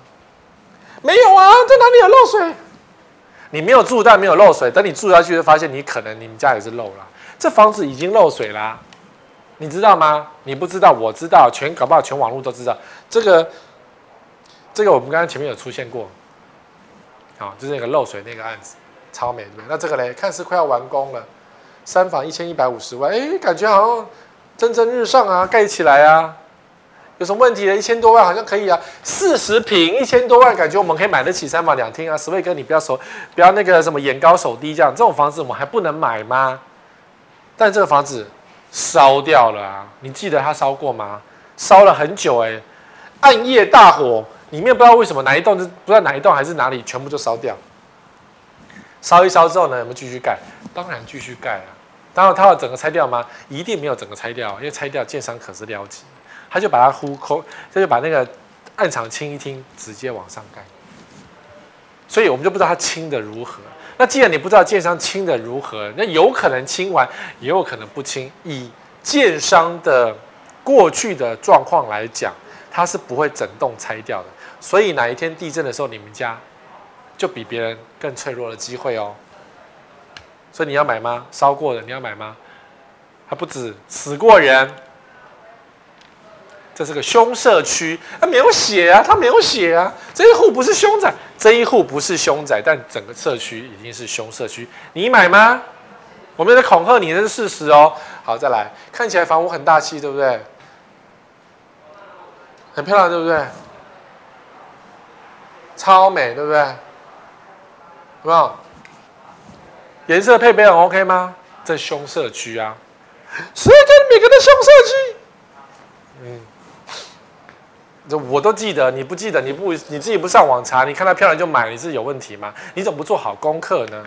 没有啊，在哪里有漏水？你没有住，但没有漏水。等你住下去，就发现你可能你们家也是漏了。这房子已经漏水啦。你知道吗？你不知道，我知道，全搞不好全网络都知道。这个，这个我们刚刚前面有出现过，好，就是那个漏水那个案子，超美对？那这个嘞，看似快要完工了，三房一千一百五十万，哎，感觉好像蒸蒸日上啊，盖起来啊，有什么问题呢？一千多万好像可以啊，四十平一千多万，感觉我们可以买得起三房两厅啊。十位哥，你不要手，不要那个什么眼高手低这样，这种房子我们还不能买吗？但这个房子。烧掉了啊！你记得它烧过吗？烧了很久哎、暗夜大火，里面不知道为什么哪一栋，不知道哪一栋还是哪里，全部就烧掉。烧一烧之后呢，有没有继续盖？当然继续盖啊！当然他要整个拆掉吗？一定没有整个拆掉，因为拆掉建商可是了解，他就把它呼抠，他就把那个暗场清一清，直接往上盖。所以我们就不知道他清的如何。那既然你不知道建商清的如何，那有可能清完，也有可能不清。以建商的过去的状况来讲，它是不会整栋拆掉的。所以哪一天地震的时候，你们家就比别人更脆弱的机会哦。所以你要买吗？烧过的你要买吗？还不止死过人。这是个凶社区，他没有写啊，他没有写啊。这一户不是凶宅，这一户不是凶宅，但整个社区已经是凶社区。你买吗？我们在恐吓你，这是事实哦。好，再来，看起来房屋很大气，对不对？很漂亮，对不对？超美，对不对？有没有？颜色配备很 OK 吗？这凶社区啊，谁跟你每个的凶社区？嗯。我都记得，你不记得，你不你自己不上网查，你看它漂亮就买，你是有问题吗？你怎么不做好功课呢？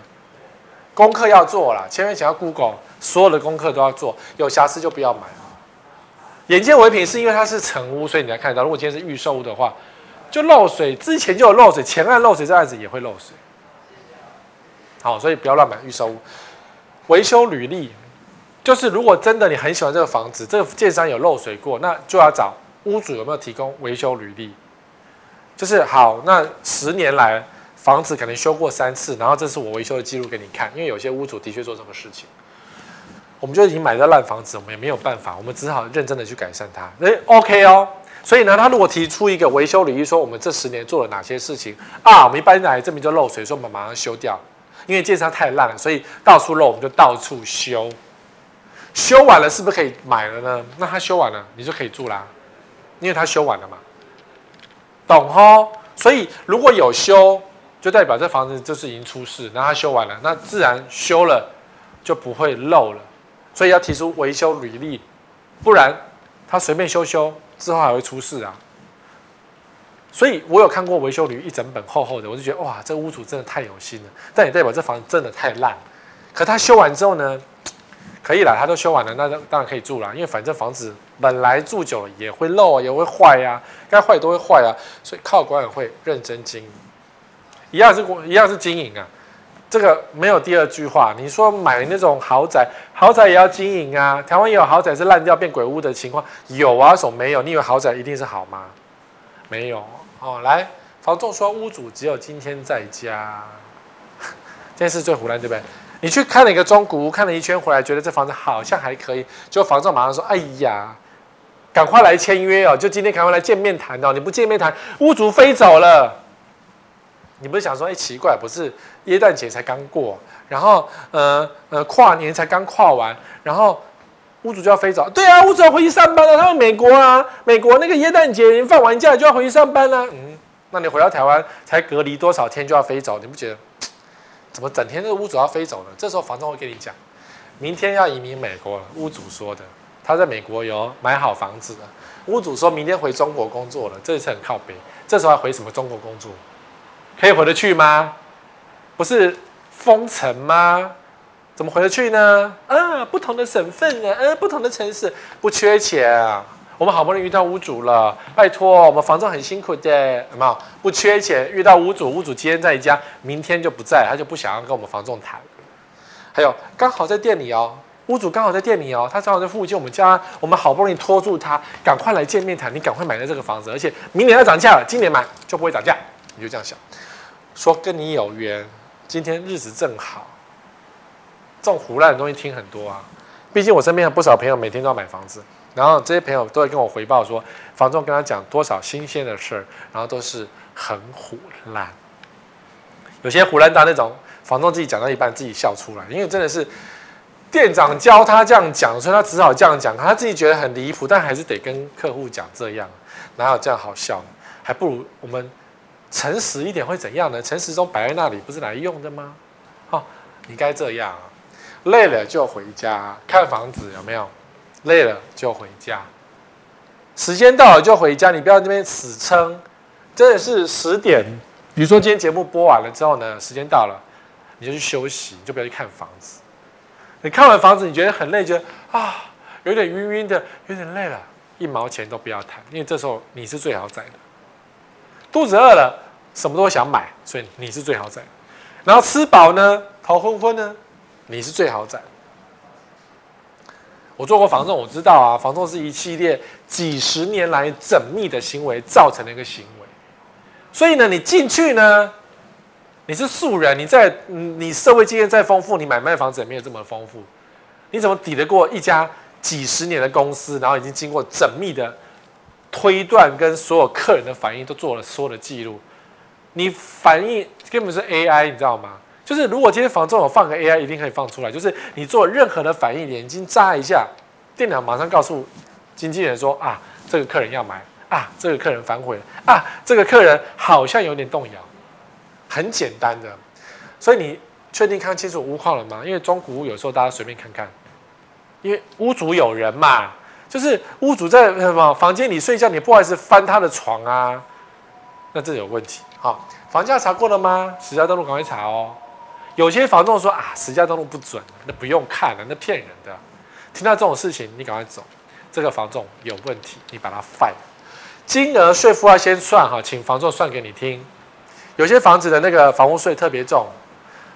功课要做了，千万想要 Google，所有的功课都要做，有瑕疵就不要买。眼见为凭是因为它是成屋，所以你才看得到。如果今天是预售屋的话，就漏水，之前就有漏水，前案漏水，这案子也会漏水。好，所以不要乱买预售屋。维修履历，就是如果真的你很喜欢这个房子，这个建商有漏水过，那就要找屋主有没有提供维修履历。就是好，那十年来房子可能修过三次，然后这是我维修的记录给你看，因为有些屋主的确做这个事情。我们就已经买到烂房子，我们也没有办法，我们只好认真的去改善它。诶，OK 哦。所以呢，他如果提出一个维修履历，说我们这十年做了哪些事情啊，我们一般来证明就漏水，说我们马上修掉，因为建商太烂了，所以到处漏，我们就到处修。修完了是不是可以买了呢？那他修完了，你就可以住啦，因为他修完了嘛。懂吼？所以如果有修，就代表这房子就是已经出事，然后他修完了，那自然修了就不会漏了。所以要提出维修履历，不然他随便修修之后还会出事啊。所以我有看过维修履一整本厚厚的，我就觉得哇，这屋主真的太有心了。但也代表这房子真的太烂。可他修完之后呢，可以了，他都修完了，那当然可以住了。因为反正房子本来住久了也会漏啊，也会坏呀，该坏都会坏啊。所以靠管委会认真经营，一样是一样是经营啊。这个没有第二句话。你说买那种豪宅，豪宅也要经营啊。台湾也有豪宅是烂掉变鬼屋的情况，有啊，什么没有？你以为豪宅一定是好吗？没有哦。来，房仲说屋主只有今天在家，这件事最胡乱，对不对？你去看了一个中古屋，看了一圈回来，觉得这房子好像还可以，就房仲马上说：“哎呀，赶快来签约哦！就今天赶快来见面谈哦！你不见面谈，屋主飞走了。”你不是想说，哎、奇怪，不是耶诞节才刚过，然后呃呃跨年才刚跨完，然后屋主就要飞走？对啊，屋主要回去上班了。他们美国啊，美国那个耶诞节放完假就要回去上班了。嗯，那你回到台湾才隔离多少天就要飞走？你不觉得怎么整天这个屋主要飞走呢？这时候房东会跟你讲，明天要移民美国了。屋主说的，他在美国有买好房子了。屋主说明天回中国工作了，这次很靠北。这时候还回什么中国工作？可以回得去吗？不是封城吗？怎么回得去呢？啊，不同的省份啊，呃，不同的城市，不缺钱啊。我们好不容易遇到屋主了，拜托，我们房仲很辛苦的，有没有？不缺钱，遇到屋主，屋主今天在家，明天就不在，他就不想要跟我们房仲谈。还有，刚好在店里哦，屋主刚好在店里哦，他正好在附近，我们家，我们好不容易拖住他，赶快来见面谈，你赶快买了这个房子，而且明年要涨价了，今年买就不会涨价，你就这样想。说跟你有缘，今天日子正好。这种胡乱的东西听很多啊，毕竟我身边有不少朋友每天都要买房子，然后这些朋友都会跟我回报说，房东跟他讲多少新鲜的事儿，然后都是很唬烂。有些胡乱到那种，房东自己讲到一半自己笑出来，因为真的是店长教他这样讲，所以他只好这样讲，他自己觉得很离谱，但还是得跟客户讲这样，哪有这样好笑？还不如我们。诚实一点会怎样呢？诚实中摆在那里不是来用的吗？哦，你该这样啊，累了就回家看房子有没有？累了就回家，时间到了就回家，你不要这边死撑。真的是十点，比如说今天节目播完了之后呢，时间到了，你就去休息，你就不要去看房子。你看完房子，你觉得很累，觉得啊有点晕晕的，有点累了，一毛钱都不要谈，因为这时候你是最好宰的。肚子饿了。什么都想买，所以你是最豪宅。然后吃饱呢，头昏昏呢，你是最豪宅。我做过房仲，我知道啊，房仲是一系列几十年来缜密的行为造成的一个行为。所以呢，你进去呢，你是素人，你在你社会经验再丰富，你买卖房子也没有这么丰富，你怎么抵得过一家几十年的公司，然后已经经过缜密的推断，跟所有客人的反应都做了所有的记录？你反应根本是 AI，你知道吗？就是如果今天房仲有放个 AI，一定可以放出来。就是你做任何的反应，眼睛眨一下，电脑马上告诉经纪人说：啊，这个客人要买啊，这个客人反悔了啊，这个客人好像有点动摇。很简单的，所以你确定看清楚屋况了吗？因为中古屋有时候大家随便看看，因为屋主有人嘛。就是屋主在什么房间里睡觉，你不好意思翻他的床啊，那这有问题。好，房价查过了吗？实价登录赶快查哦。有些房东说啊，实价登录不准，那不用看了，那骗人的。听到这种事情，你赶快走。这个房仲有问题，你把它 f。金额税负要先算哈，请房仲算给你听。有些房子的那个房屋税特别重，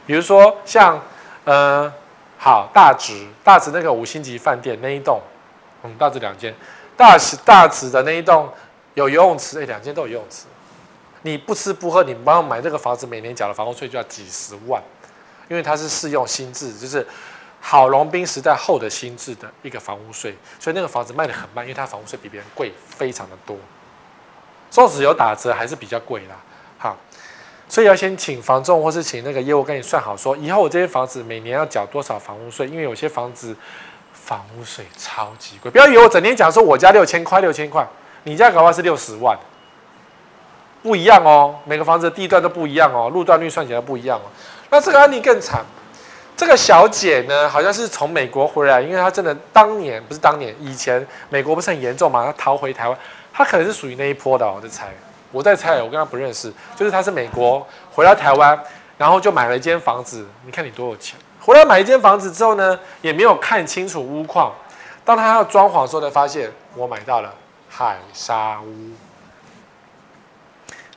比如说像呃，好大直大直那个五星级饭店那一栋，嗯，大直两间，大直大直的那一栋有游泳池，哎，两间都有游泳池。你不吃不喝，你帮我买这个房子，每年缴的房屋税就要几十万，因为它是适用新制，就是。郝龙斌时代后的新制的一个房屋税，所以那个房子卖得很慢，因为它房屋税比别人贵非常的多。纵使有打折，还是比较贵啦。所以要先请房仲或是请那个业务跟你算好，说以后我这些房子每年要缴多少房屋税，因为有些房子房屋税超级贵。不要以为我整天讲说我家六千块六千块，你家搞不好是六十万，不一样哦。每个房子的地段都不一样哦，路段率算起来不一样哦。那这个案例更惨。这个小姐呢，好像是从美国回来，因为她真的当年不是当年，以前美国不是很严重嘛，她逃回台湾，她可能是属于那一波的，我在猜，我在猜，我跟他不认识，就是他是美国回到台湾，然后就买了一间房子，你看你多有钱，回来买一间房子之后呢，也没有看清楚屋况，当他要装潢的时候，才发现我买到了海沙屋，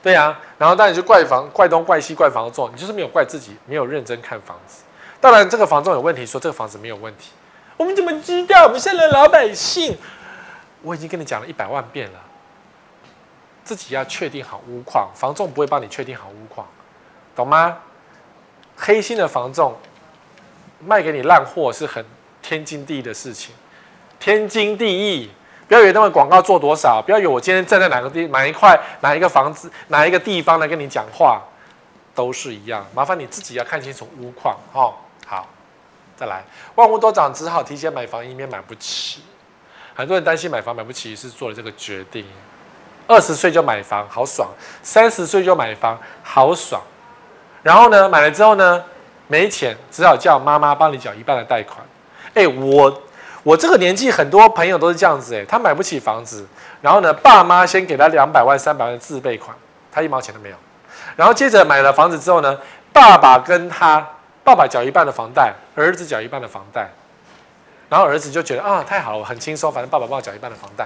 对呀、啊，然后当你就怪房怪东怪西怪房仲，你就是没有怪自己，没有认真看房子。当然，这个房仲有问题，说这个房子没有问题，我们怎么知道？我们现在老百姓，我已经跟你讲了一百万遍了，自己要确定好屋况，房仲不会帮你确定好屋况，懂吗？黑心的房仲卖给你烂货是很天经地义的事情，天经地义。不要以为那个广告做多少，不要以为我今天站在哪个地哪一块哪一个房子哪一个地方来跟你讲话，都是一样。麻烦你自己要看清楚屋况，哦。好，再来，万物都涨，只好提前买房，以免买不起。很多人担心买房买不起，是做了这个决定。二十岁就买房，好爽；三十岁就买房，好爽。然后呢，买了之后呢，没钱，只好叫妈妈帮你缴一半的贷款。哎，我我这个年纪，很多朋友都是这样子。哎，他买不起房子，然后呢，爸妈先给他两百万、三百万的自备款，他一毛钱都没有。然后接着买了房子之后呢，爸爸跟他。爸爸缴一半的房贷，儿子缴一半的房贷，然后儿子就觉得啊，太好了，我很轻松，反正爸爸帮我缴一半的房贷。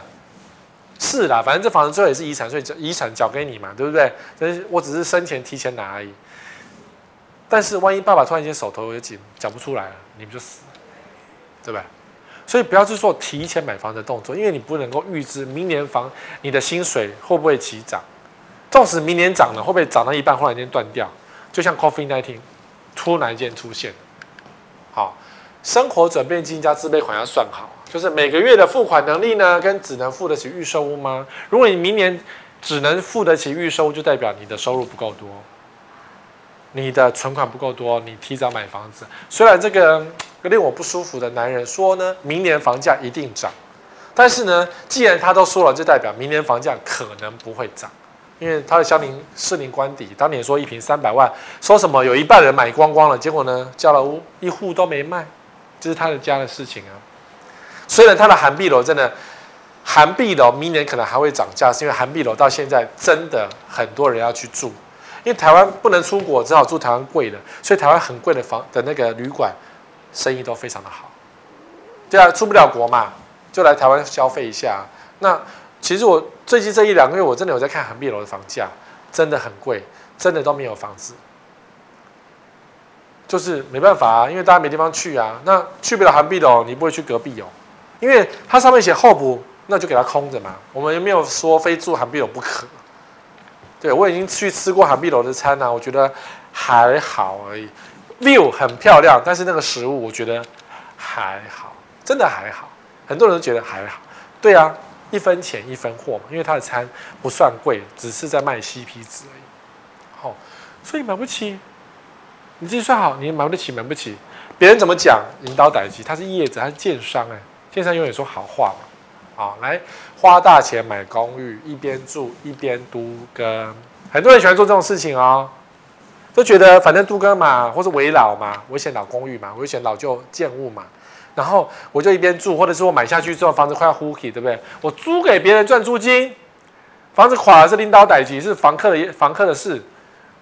是啦，反正这房子最后也是遗产税，遗产缴给你嘛，对不对？但是我只是生前提前拿而已。但是万一爸爸突然间手头有紧，缴不出来了，你们就死了，对吧？所以不要去做提前买房的动作，因为你不能够预知明年房你的薪水会不会起涨。纵使明年涨了，会不会涨到一半，忽然间断掉？就像 Coffee Nineteen。突然间出现，好，生活转变金加自备款要算好，就是每个月的付款能力呢，跟只能付得起预售屋吗？如果你明年只能付得起预售，就代表你的收入不够多，你的存款不够多，你提早买房子。虽然这个令我不舒服的男人说呢，明年房价一定涨，但是呢，既然他都说了，就代表明年房价可能不会涨。因为他的相邻士林官邸当年说一平三百万，说什么有一半人买光光了，结果呢，交了屋一户都没卖，这是他的家的事情啊。虽然他的涵碧楼真的涵碧楼明年可能还会涨价，是因为涵碧楼到现在真的很多人要去住，因为台湾不能出国，只好住台湾贵的，所以台湾很贵的房的那个旅馆生意都非常的好。对啊，出不了国嘛，就来台湾消费一下。那。其实我最近这一两个月，我真的有在看涵碧楼的房价，真的很贵，真的都没有房子，就是没办法啊，因为大家没地方去啊。那去不了涵碧楼，你不会去隔壁哦，因为它上面写候补，那就给它空着嘛。我们也没有说非住韩碧楼不可。对，我已经去吃过韩碧楼的餐啊，我觉得还好而已，view 很漂亮，但是那个食物我觉得还好，真的还好。很多人都觉得还好，对啊。一分钱一分货嘛，因为他的餐不算贵，只是在卖 CP 值而已。好、哦，所以买不起，你自己算好，你买不起，买不起。别人怎么讲，引导代志，他是业者，他是建商哎，建商永远说好话嘛。好、来花大钱买公寓，一边住一边都更，很多人喜欢做这种事情哦，都觉得反正都更嘛，或是危老嘛，我选老公寓嘛，危险老旧建物嘛，然后我就一边住，或者是我买下去之后房子快要呼起，对不对？我租给别人赚租金，房子垮了是领导代志，是房客的房客的事。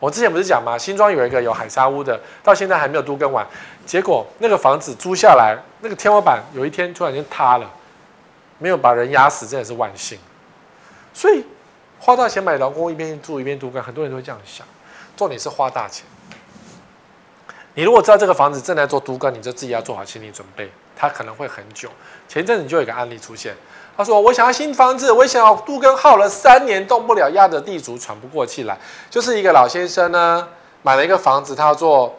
我之前不是讲吗？新庄有一个有海沙屋的，到现在还没有都更完，结果那个房子租下来，那个天花板有一天突然间塌了，没有把人压死，真的是万幸。所以花大钱买劳工，一边住一边都更，很多人都会这样想。重点是花大钱。你如果知道这个房子正在做都更，你就自己要做好心理准备，它可能会很久。前一阵子就有一个案例出现，他说：“我想要新房子，我想要都更，耗了三年动不了，压着地主喘不过气来。”就是一个老先生呢，买了一个房子，他要做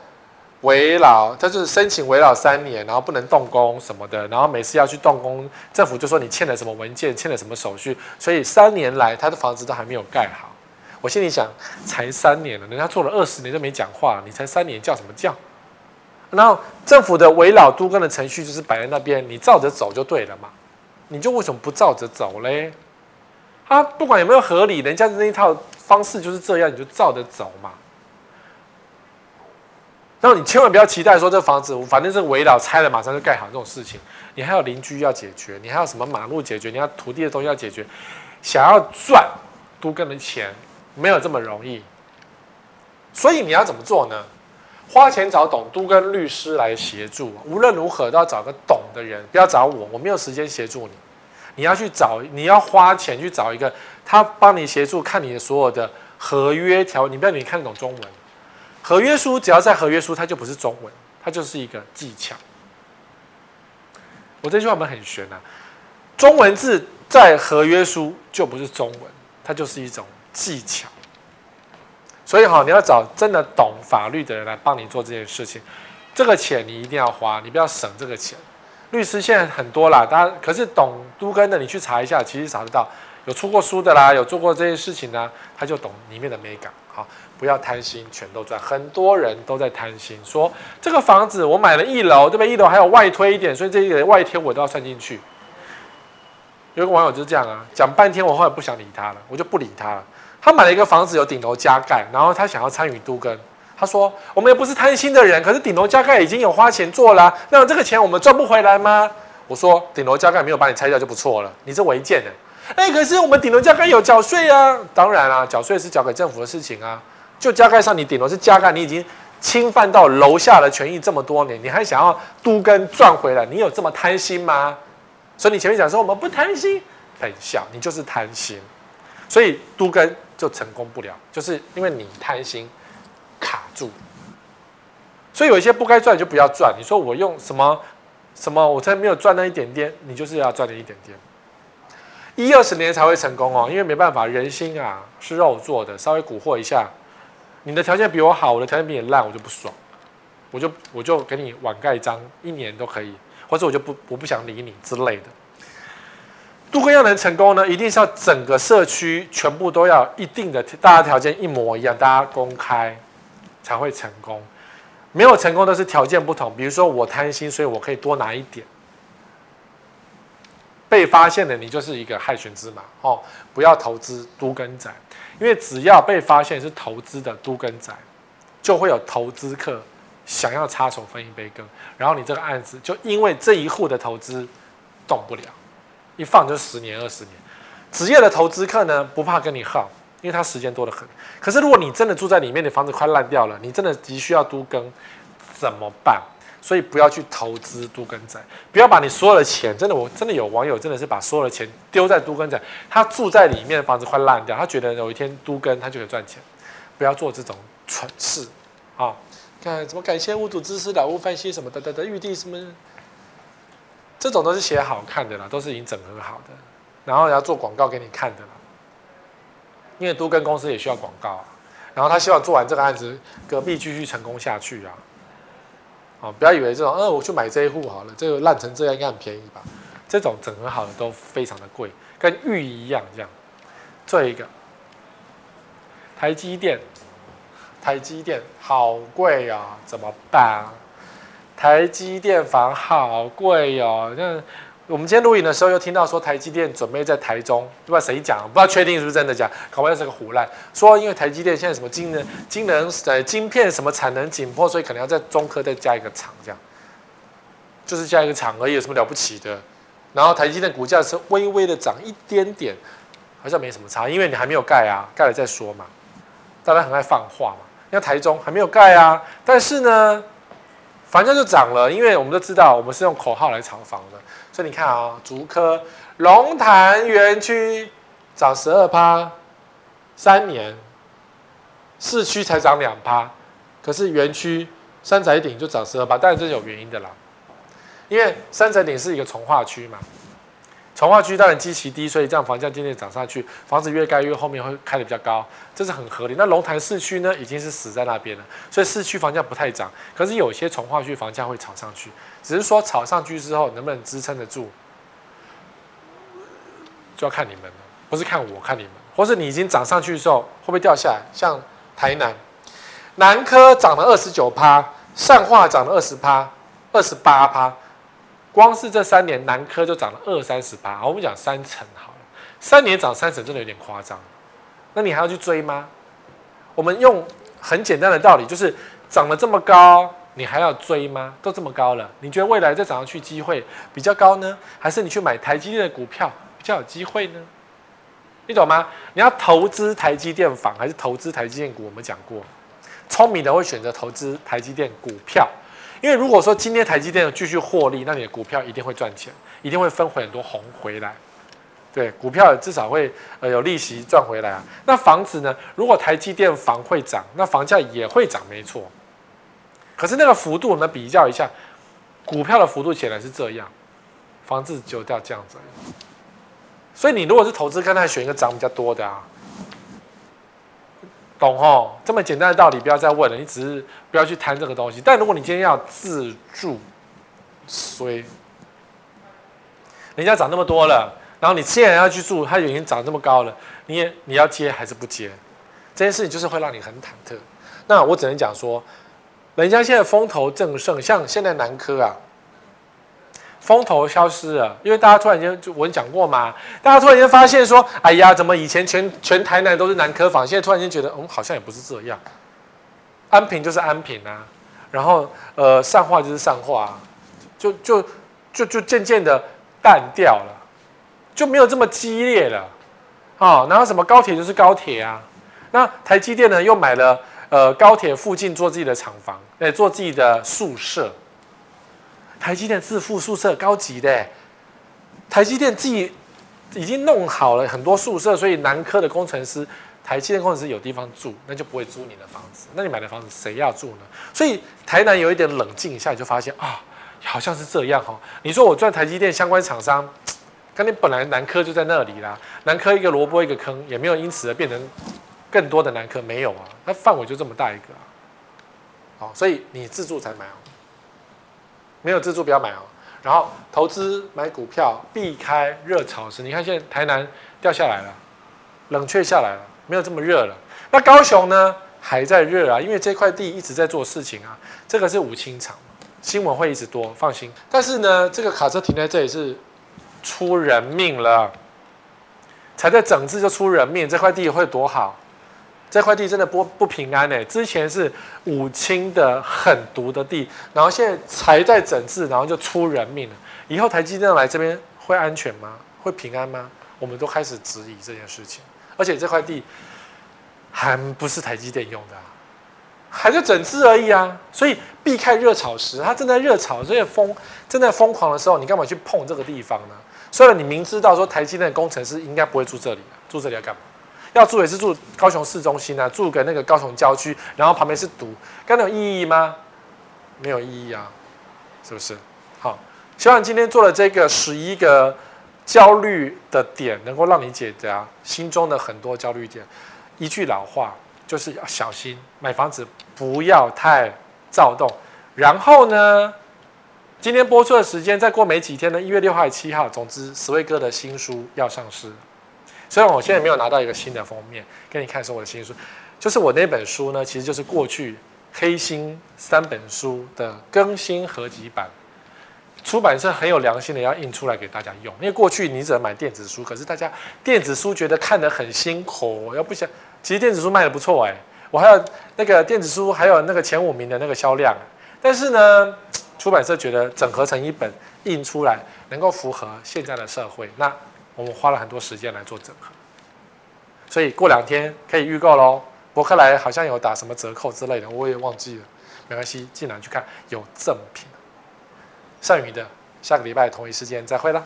围老，他就是申请围老三年，然后不能动工什么的，然后每次要去动工，政府就说你欠了什么文件，欠了什么手续，所以三年来他的房子都还没有盖好。我心里想，才三年了，人家做了二十年都没讲话，你才三年叫什么叫？然后政府的围老都更的程序就是摆在那边，你照着走就对了嘛，你就为什么不照着走嘞？啊，不管有没有合理，人家的那一套方式就是这样，你就照着走嘛。然后你千万不要期待说这房子，反正这围老拆了马上就盖好这种事情，你还有邻居要解决，你还有什么马路解决，你要土地的东西要解决，想要赚都更的钱。没有这么容易，所以你要怎么做呢？花钱找董都跟律师来协助，无论如何都要找个懂的人，不要找我，我没有时间协助你。你要去找，你要花钱去找一个，他帮你协助看你的所有的合约条，你不要你看得懂中文，合约书只要在合约书，它就不是中文，它就是一个技巧。我这句话我们很玄啊，中文字在合约书就不是中文，它就是一种。技巧，所以哈，你要找真的懂法律的人来帮你做这件事情。这个钱你一定要花，你不要省这个钱。律师现在很多啦，大家可是懂都跟的，你去查一下，其实查得到，有出过书的啦，有做过这件事情呢，他就懂里面的美感。好，不要贪心，全都赚。很多人都在贪心，说这个房子我买了一楼，对不对？一楼还有外推一点，所以这个外推我都要算进去。有个网友就是这样啊，讲半天，我后来不想理他了，我就不理他了。他买了一个房子，有顶楼加盖，然后他想要参与都更。他说：“我们也不是贪心的人，可是顶楼加盖已经有花钱做了，那这个钱我们赚不回来吗？”我说：“顶楼加盖没有把你拆掉就不错了，你这违建的。”哎，可是我们顶楼加盖有缴税啊！当然啦，缴税是缴给政府的事情啊。就加盖上，你顶楼是加盖，你已经侵犯到楼下的权益这么多年，你还想要都跟赚回来？你有这么贪心吗？所以你前面讲说我们不贪心，很小，你就是贪心。所以都跟。就成功不了，就是因为你贪心卡住，所以有一些不该赚就不要赚。你说我用什么什么，我才没有赚那一点点，你就是要赚那一点点，一二十年才会成功哦。因为没办法，人心啊是肉做的，稍微蛊惑一下，你的条件比我好，我的条件比你烂，我就不爽，我就我就给你晚盖章，一年都可以，或者我就不我不想理你之类的。都更要能成功呢，一定是要整个社区全部都要一定的大家条件一模一样，大家公开才会成功。没有成功的是条件不同，比如说我贪心，所以我可以多拿一点。被发现的你就是一个害群之马哦，不要投资都更宅，因为只要被发现是投资的都更宅，就会有投资客想要插手分一杯羹，然后你这个案子就因为这一户的投资动不了。一放就十年二十年，职业的投资客呢，不怕跟你耗，因为他时间多得很。可是如果你真的住在里面，你房子快烂掉了，你真的急需要都更，怎么办？所以不要去投资都更宅，不要把你所有的钱，真的，我真的有网友真的是把所有的钱丢在都更宅，他住在里面，房子快烂掉，他觉得有一天都更他就可以赚钱，不要做这种蠢事啊！看怎么感谢屋主支持老屋翻新什么的的的预地什么。这种都是写好看的啦，都是已经整合好的，然后要做广告给你看的啦。因为都更公司也需要广告啊，然后他希望做完这个案子，隔壁继续成功下去啊。哦，不要以为这种，嗯，我去买这一户好了，这个烂成这样应该很便宜吧？这种整合好的都非常的贵，跟玉一样这样。最一个，台积电，台积电好贵啊，怎么办啊？台积电房好贵哦，那我们今天录影的时候又听到说台积电准备在台中，不知道谁讲，不知道确定是不是真的讲，搞不好是个胡乱。说因为台积电现在什么晶能、晶能呃晶片什么产能紧迫，所以可能要在中科再加一个厂这样。就是加一个厂而已，有什么了不起的？然后台积电股价是微微的涨一点点，好像没什么差，因为你还没有盖啊，盖了再说嘛。大家很爱放话嘛，像台中还没有盖啊，但是呢，反正就涨了，因为我们都知道，我们是用口号来炒房的，所以你看啊、竹科龙潭园区涨十二趴，三年，市区才涨两趴，可是园区三宅顶就涨十二趴，当然这是有原因的啦。因为三宅顶是一个从化区嘛，重划区当然基期低，所以这样房价渐渐涨上去，房子越盖越后面会开得比较高，这是很合理。那龙潭市区呢，已经是死在那边了，所以市区房价不太涨。可是有些重划区房价会炒上去，只是说炒上去之后能不能支撑得住，就要看你们了，不是看我，看你们，或是你已经涨上去的时候会不会掉下来？像台南南科涨了二十九趴，善化涨了二十趴，二十八趴。光是这三年，南科就涨了二三十八。我们讲三成好了，三年涨三成，真的有点夸张。那你还要去追吗？我们用很简单的道理，就是涨了这么高，你还要追吗？都这么高了，你觉得未来再涨上去机会比较高呢，还是你去买台积电的股票比较有机会呢？你懂吗？你要投资台积电房还是投资台积电股？我们讲过，聪明的会选择投资台积电股票。因为如果说今天台积电继续获利，那你的股票一定会赚钱，一定会分回很多红回来。对，股票至少会呃有利息赚回来啊。那房子呢？如果台积电房会涨，那房价也会涨，没错。可是那个幅度我们比较一下，股票的幅度显然是这样，房子就掉这样子。所以你如果是投资，看他选一个涨比较多的啊。懂吼，这么简单的道理不要再问了，你只是不要去贪这个东西。但如果你今天要自住，衰，人家涨那么多了，然后你现在要去住，它已经涨这么高了，你也你要接还是不接？这件事情就是会让你很忐忑。那我只能讲说，人家现在风头正盛，像现在南科啊。风头消失了，因为大家突然间就我讲过嘛，大家突然间发现说，哎呀，怎么以前全全台南都是南科房，现在突然间觉得，嗯，好像也不是这样。安平就是安平啊，然后呃，善化就是善化啊，就就就就渐渐的淡掉了，就没有这么激烈了啊、哦。然后什么高铁就是高铁啊，那台积电呢又买了呃高铁附近做自己的厂房，哎，做自己的宿舍。台积电自负宿舍高级的，台积电自己已经弄好了很多宿舍，所以南科的工程师，台积电工程师有地方住，那就不会租你的房子。那你买的房子谁要住呢？所以台南有一点冷静一下，你就发现啊，好像是这样哈。你说我赚台积电相关厂商，跟你本来南科就在那里啦，南科一个萝卜一个坑，也没有因此而变成更多的南科，没有啊，它范围就这么大一个啊。好，所以你自住才买哦。没有自住不要买哦，然后投资买股票避开热潮时，你看现在台南掉下来了，冷却下来了，没有这么热了。那高雄呢还在热啊，因为这块地一直在做事情啊。这个是五轻厂，新闻会一直多，放心。但是呢，这个卡车停在这里是出人命了，才在整治就出人命，这块地会多好？这块地真的不不平安呢。之前是武清的狠毒的地，然后现在才在整治，然后就出人命了。以后台积电来这边会安全吗？会平安吗？我们都开始质疑这件事情。而且这块地还不是台积电用的，还在整治而已啊。所以避开热炒时，它正在热炒，所以疯正在疯狂的时候，你干嘛去碰这个地方呢？虽然你明知道说台积电工程师应该不会住这里，住这里要干嘛？要住也是住高雄市中心啊，住个那个高雄郊区，然后旁边是堵，跟那有意义吗？没有意义啊，是不是？好，希望今天做了这个十一个焦虑的点，能够让你解答心中的很多焦虑点。一句老话就是要小心买房子，不要太躁动。然后呢，今天播出的时间再过没几天呢，一月六号、七号，总之十位哥的新书要上市。虽然我现在没有拿到一个新的封面给你看，是我的新书，就是我那本书呢，其实就是过去黑心三本书的更新合集版。出版社很有良心的要印出来给大家用，因为过去你只能买电子书，可是大家电子书觉得看得很辛苦，要不想，其实电子书卖得不错哎，我还有那个电子书还有那个前五名的那个销量，但是呢，出版社觉得整合成一本印出来，能够符合现在的社会，那我们花了很多时间来做整合。所以过两天可以预购喽。博客来好像有打什么折扣之类的，我也忘记了，没关系，进来去看有赠品。剩余的下个礼拜同一时间再会啦。